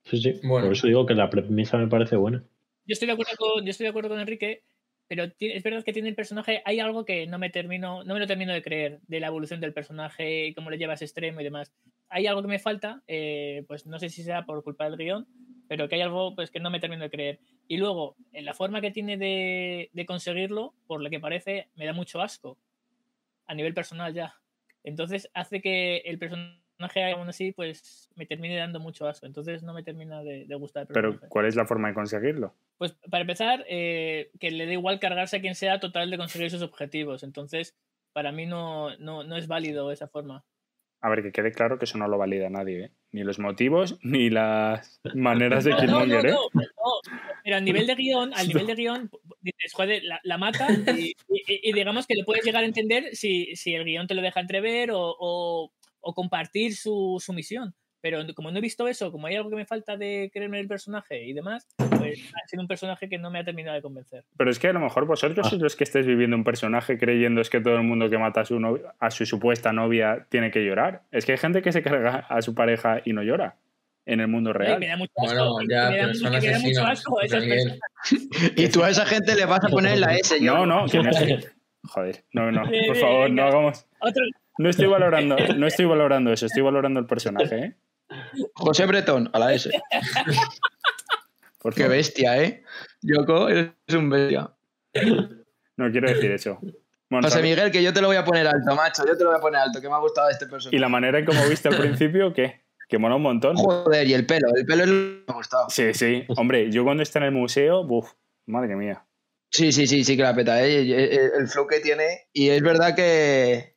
Sí, sí. Bueno. Por eso digo que la premisa me parece buena. Yo estoy de acuerdo con, yo estoy de acuerdo con Enrique, pero es verdad que tiene el personaje. Hay algo que no me termino, no me lo termino de creer de la evolución del personaje y cómo le lleva a ese extremo y demás. Hay algo que me falta, eh, pues no sé si sea por culpa del guion, pero que hay algo pues que no me termino de creer. Y luego, en la forma que tiene de, de conseguirlo, por lo que parece, me da mucho asco. A nivel personal ya. Entonces hace que el personaje aún así pues me termine dando mucho asco. Entonces no me termina de, gustar. Pero ¿cuál es la forma de conseguirlo? Pues para empezar, eh, que le da igual cargarse a quien sea total de conseguir sus objetivos. Entonces para mí no, no, es válido esa forma. A ver, que quede claro que eso no lo valida nadie, ¿eh? Ni los motivos, ni las maneras de Killmonger, ¿eh? Pero a nivel de guion, al nivel de guion, dices, joder, la, mata y, digamos que le puedes llegar a entender si, si el guion te lo deja entrever o, o compartir su, su, misión. Pero como no he visto eso, como hay algo que me falta de creerme el personaje y demás, pues ha sido un personaje que no me ha terminado de convencer. Pero es que a lo mejor vosotros ah. sois los que estéis viviendo un personaje creyendo es que todo el mundo que mata a su, novia, a su supuesta novia tiene que llorar. Es que hay gente que se carga a su pareja y no llora en el mundo real. me da mucho asco. Bueno, ya, me da, mucho asco esas Y tú a esa gente le vas a poner la S. No, no, que no Joder, no, no, por favor, no hagamos. No estoy valorando, no estoy valorando eso, estoy valorando el personaje, ¿eh? José Bretón, a la S. Qué bestia, ¿eh? Yoko, eres un bestia. No quiero decir eso. José Miguel, que yo te lo voy a poner alto, macho. Yo te lo voy a poner alto, que me ha gustado este personaje. ¿Y la manera en cómo viste al principio, qué? Que mola un montón. Joder, y el pelo. El pelo es lo que me ha gustado. Sí, sí. Hombre, yo cuando está en el museo, buf, madre mía. Sí, sí, sí, sí que la peta, ¿eh? El flow que tiene. Y es verdad que,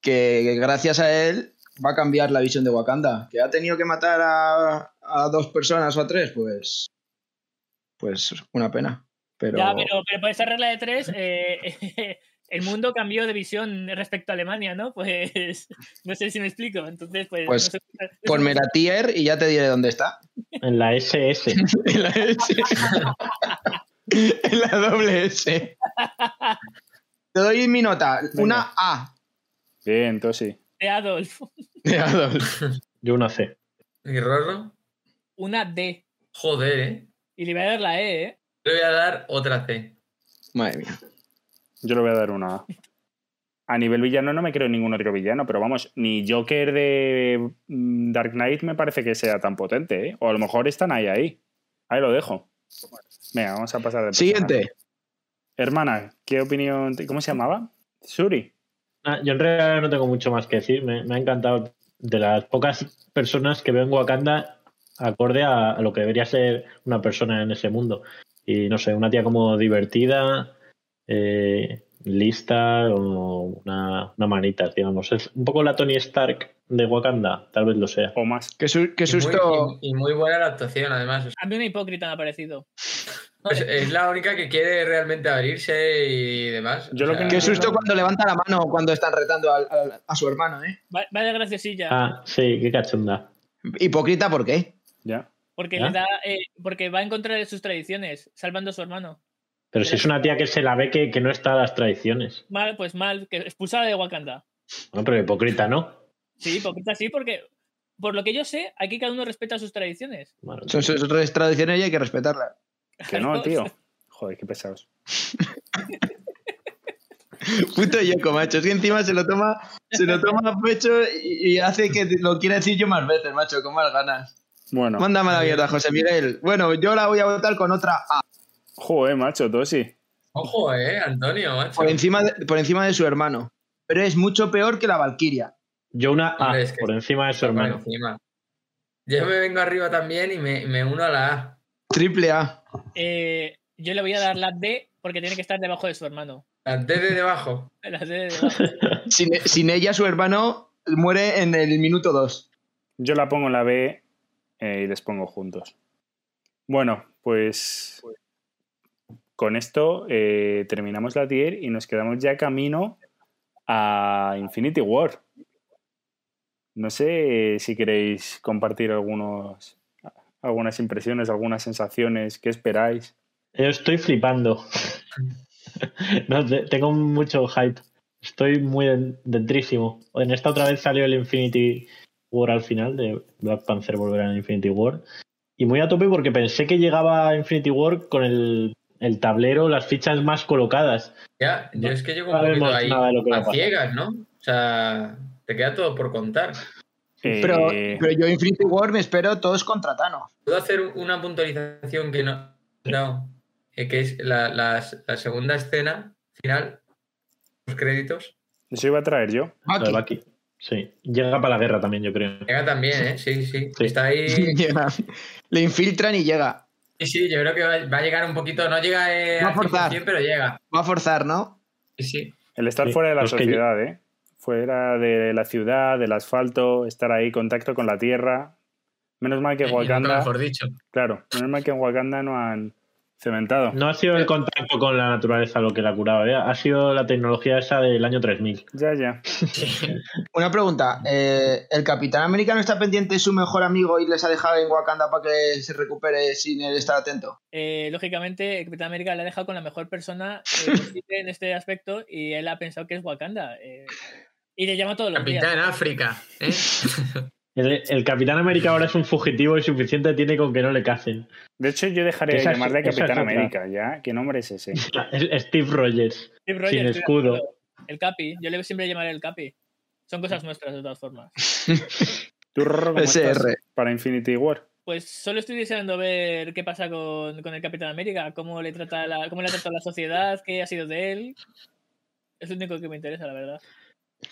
que gracias a él va a cambiar la visión de Wakanda. Que ha tenido que matar a, dos personas o a tres, pues. Pues una pena. Pero... Ya, pero, pero por esa regla de tres, eh, el mundo cambió de visión respecto a Alemania, ¿no? Pues no sé si me explico. Entonces, pues. pues ponme la tier y ya te diré dónde está. En la SS. en la S. en la doble S. Te doy mi nota. Una A. Bien, entonces sí. De Adolfo. De Adolf. Yo una C. ¿Y Rorro? Una D. Joder, ¿eh? Y le voy a dar la E, ¿eh? Le voy a dar otra C. Madre mía. Yo le voy a dar una A. A nivel villano no me creo en ningún otro villano, pero vamos, ni Joker de mm, Dark Knight me parece que sea tan potente, ¿eh? O a lo mejor están ahí, ahí. Ahí lo dejo. Venga, vamos a pasar de Siguiente. Hermana, ¿qué opinión? ¿Cómo se llamaba? Suri. Ah, yo en realidad no tengo mucho más que decir. Me, ha encantado de las pocas personas que veo en Wakanda acorde a, lo que debería ser una persona en ese mundo. Y no sé, una tía como divertida, eh, lista o una, una manita, digamos. Es un poco la Tony Stark de Wakanda, tal vez lo sea. O más. Qué, susto. Y muy, buena la actuación, además. A mí una hipócrita me ha parecido. Pues es la única que quiere realmente abrirse y demás. Yo lo que Qué susto cuando levanta la mano cuando están retando a, su hermano, ¿eh? Vaya graciosilla. Ah, sí, qué cachonda. ¿Hipócrita por qué? Ya. Porque, Le da, eh, porque va en contra de sus tradiciones, salvando a su hermano. Pero si es una tía que se la ve que, no está a las tradiciones. Mal, pues mal, que expulsada de Wakanda. No, pero hipócrita, ¿no? Sí, hipócrita sí, porque por lo que yo sé, aquí cada uno respeta sus tradiciones. Son sus tradiciones y hay que respetarlas. Que no, tío. Joder, qué pesados. Puto Yoko, macho. Es que encima se lo toma, se lo toma a pecho y, hace que lo quiera decir yo más veces, macho, con más ganas. Bueno. Mándame la mierda, José Miguel. Bueno, yo la voy a votar con otra A. Joder, macho, todo sí. Ojo, eh, Antonio, macho. Por encima de, por encima de su hermano. Pero es mucho peor que la Valquiria. Yo una A, por encima de su hermano. Yo me vengo arriba también y me, me uno a la A. Triple A. Eh, yo le voy a dar la D porque tiene que estar debajo de su hermano. La D de debajo. La D de debajo. sin, ella, su hermano muere en el minuto 2. Yo la pongo en la B eh, y les pongo juntos. Bueno, pues con esto eh, terminamos la tier y nos quedamos ya camino a Infinity War. No sé si queréis compartir algunos algunas impresiones, algunas sensaciones, ¿qué esperáis? Yo estoy flipando. tengo mucho hype. Estoy muy dentrísimo. En esta otra vez salió el Infinity War al final, de Black Panther volver a Infinity War. Y muy a tope porque pensé que llegaba a Infinity War con el, tablero, las fichas más colocadas. Ya, yo es que llego un poquito ahí a ciegas, ¿no? O sea, te queda todo por contar. Pero, eh, pero, yo Infinity War me espero todos contra Thanos. ¿Puedo hacer una puntualización que no... no eh, que es la, la, segunda escena final, los créditos. Eso iba a traer yo. Bucky. Sí, llega para la guerra también, yo creo. Llega también, ¿eh? Sí, sí. Está ahí. Le infiltran y llega. Sí, sí, yo creo que va, a llegar un poquito. No llega eh, va a forzar. pero llega. Va a forzar, ¿no? Sí, sí. El estar fuera de la sociedad, ¿eh? fuera de la ciudad, del asfalto, estar ahí, contacto con la tierra. Menos mal que en Wakanda. Mejor dicho. Claro, menos mal que en Wakanda no han Cementado. No ha sido el contacto con la naturaleza lo que la ha curado, ¿eh? ha sido la tecnología esa del año 3000. Ya, ya. Una pregunta, eh, ¿el Capitán América no está pendiente de su mejor amigo y les ha dejado en Wakanda para que se recupere sin él estar atento? Eh, lógicamente, el Capitán América le ha dejado con la mejor persona eh, en este aspecto y él ha pensado que es Wakanda. y le llama todos los Capitán días. África. ¿eh? El, Capitán América ahora es un fugitivo y suficiente tiene con que no le cacen. De hecho, yo dejaré de llamarle Capitán América, ¿ya? ¿Qué nombre es ese? Steve Rogers. Steve Rogers sin escudo. El Capi. Yo le siempre llamaré el Capi. Son cosas nuestras, de todas formas. ¿Tú, Rorro, cómo estás para Infinity War? Pues solo estoy deseando ver qué pasa con, con el Capitán América, cómo le trata la, cómo le ha tratado la sociedad, qué ha sido de él. Es lo único que me interesa, la verdad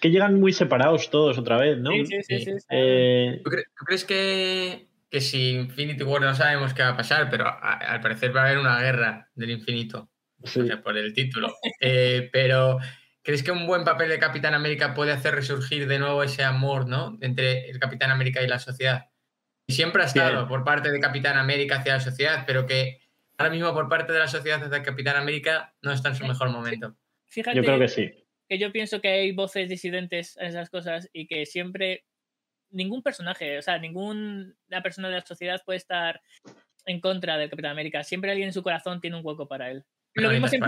que llegan muy separados todos otra vez, ¿no? Sí, sí, sí. Eh, ¿Tú, crees que, que, si Infinity War no sabemos qué va a pasar, pero al parecer va a haber una guerra del infinito? O sea, por el título. Eh, pero, ¿crees que un buen papel de Capitán América puede hacer resurgir de nuevo ese amor, ¿no? Entre el Capitán América y la sociedad. Y siempre ha estado por parte de Capitán América hacia la sociedad, pero que ahora mismo por parte de la sociedad hacia Capitán América no está en su mejor momento. Fíjate, Yo creo que sí que yo pienso que hay voces disidentes en esas cosas y que siempre ningún personaje, o sea, ninguna persona de la sociedad puede estar en contra del Capitán América. Siempre alguien en su corazón tiene un hueco para él. Lo mismo en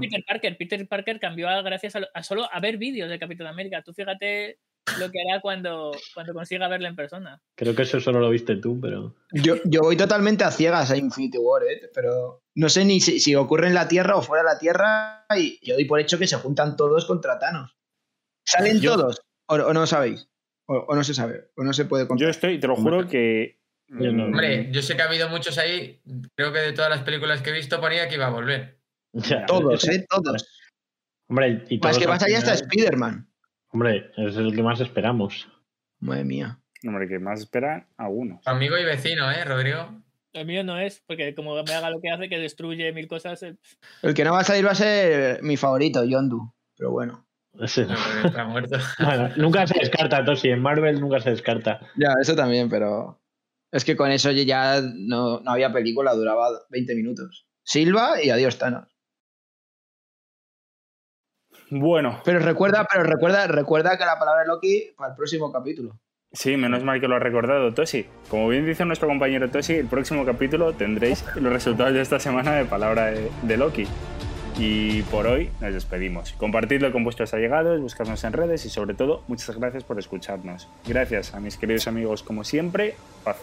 Peter, Parker. Peter Parker cambió gracias a, solo a ver vídeos de Capitán América. Tú fíjate lo que hará cuando, cuando consiga verle en persona. Creo que eso solo lo viste tú, pero. Yo, yo voy totalmente a ciegas a Infinity War, ¿eh? pero no sé ni si, ocurre en la Tierra o fuera de la Tierra y yo doy por hecho que se juntan todos contra Thanos. ¿Salen todos? O, no sabéis? O, no se sabe? ¿O no se puede contar? Yo estoy, te lo juro que. Hombre, yo sé que ha habido muchos ahí. Creo que de todas las películas que he visto ponía que iba a volver. todos, ¿eh? Todos. Hombre, y Más que más allá está Spider-Man. Hombre, es el que más esperamos. Madre mía. Hombre, que más espera a uno. Amigo y vecino, ¿eh, Rodrigo? El mío no es, porque como me haga lo que hace, que destruye mil cosas. Eh, el que no va a salir va a ser mi favorito, Yondu. Pero bueno. está muerto. nunca se descarta, Tosi. En Marvel nunca se descarta. Ya, eso también, pero. Es que con eso ya no, no había película, duraba 20 minutos. Silva y adiós, Thanos. Bueno. Pero recuerda, pero recuerda, recuerda que la palabra Loki para el próximo capítulo. Sí, menos mal que lo ha recordado Toshi. Como bien dice nuestro compañero Toshi, el próximo capítulo tendréis los resultados de esta semana de palabra de, Loki. Y por hoy nos despedimos. Compartidlo con vuestros allegados, buscarnos en redes y sobre todo, muchas gracias por escucharnos. Gracias a mis queridos amigos como siempre. Paz.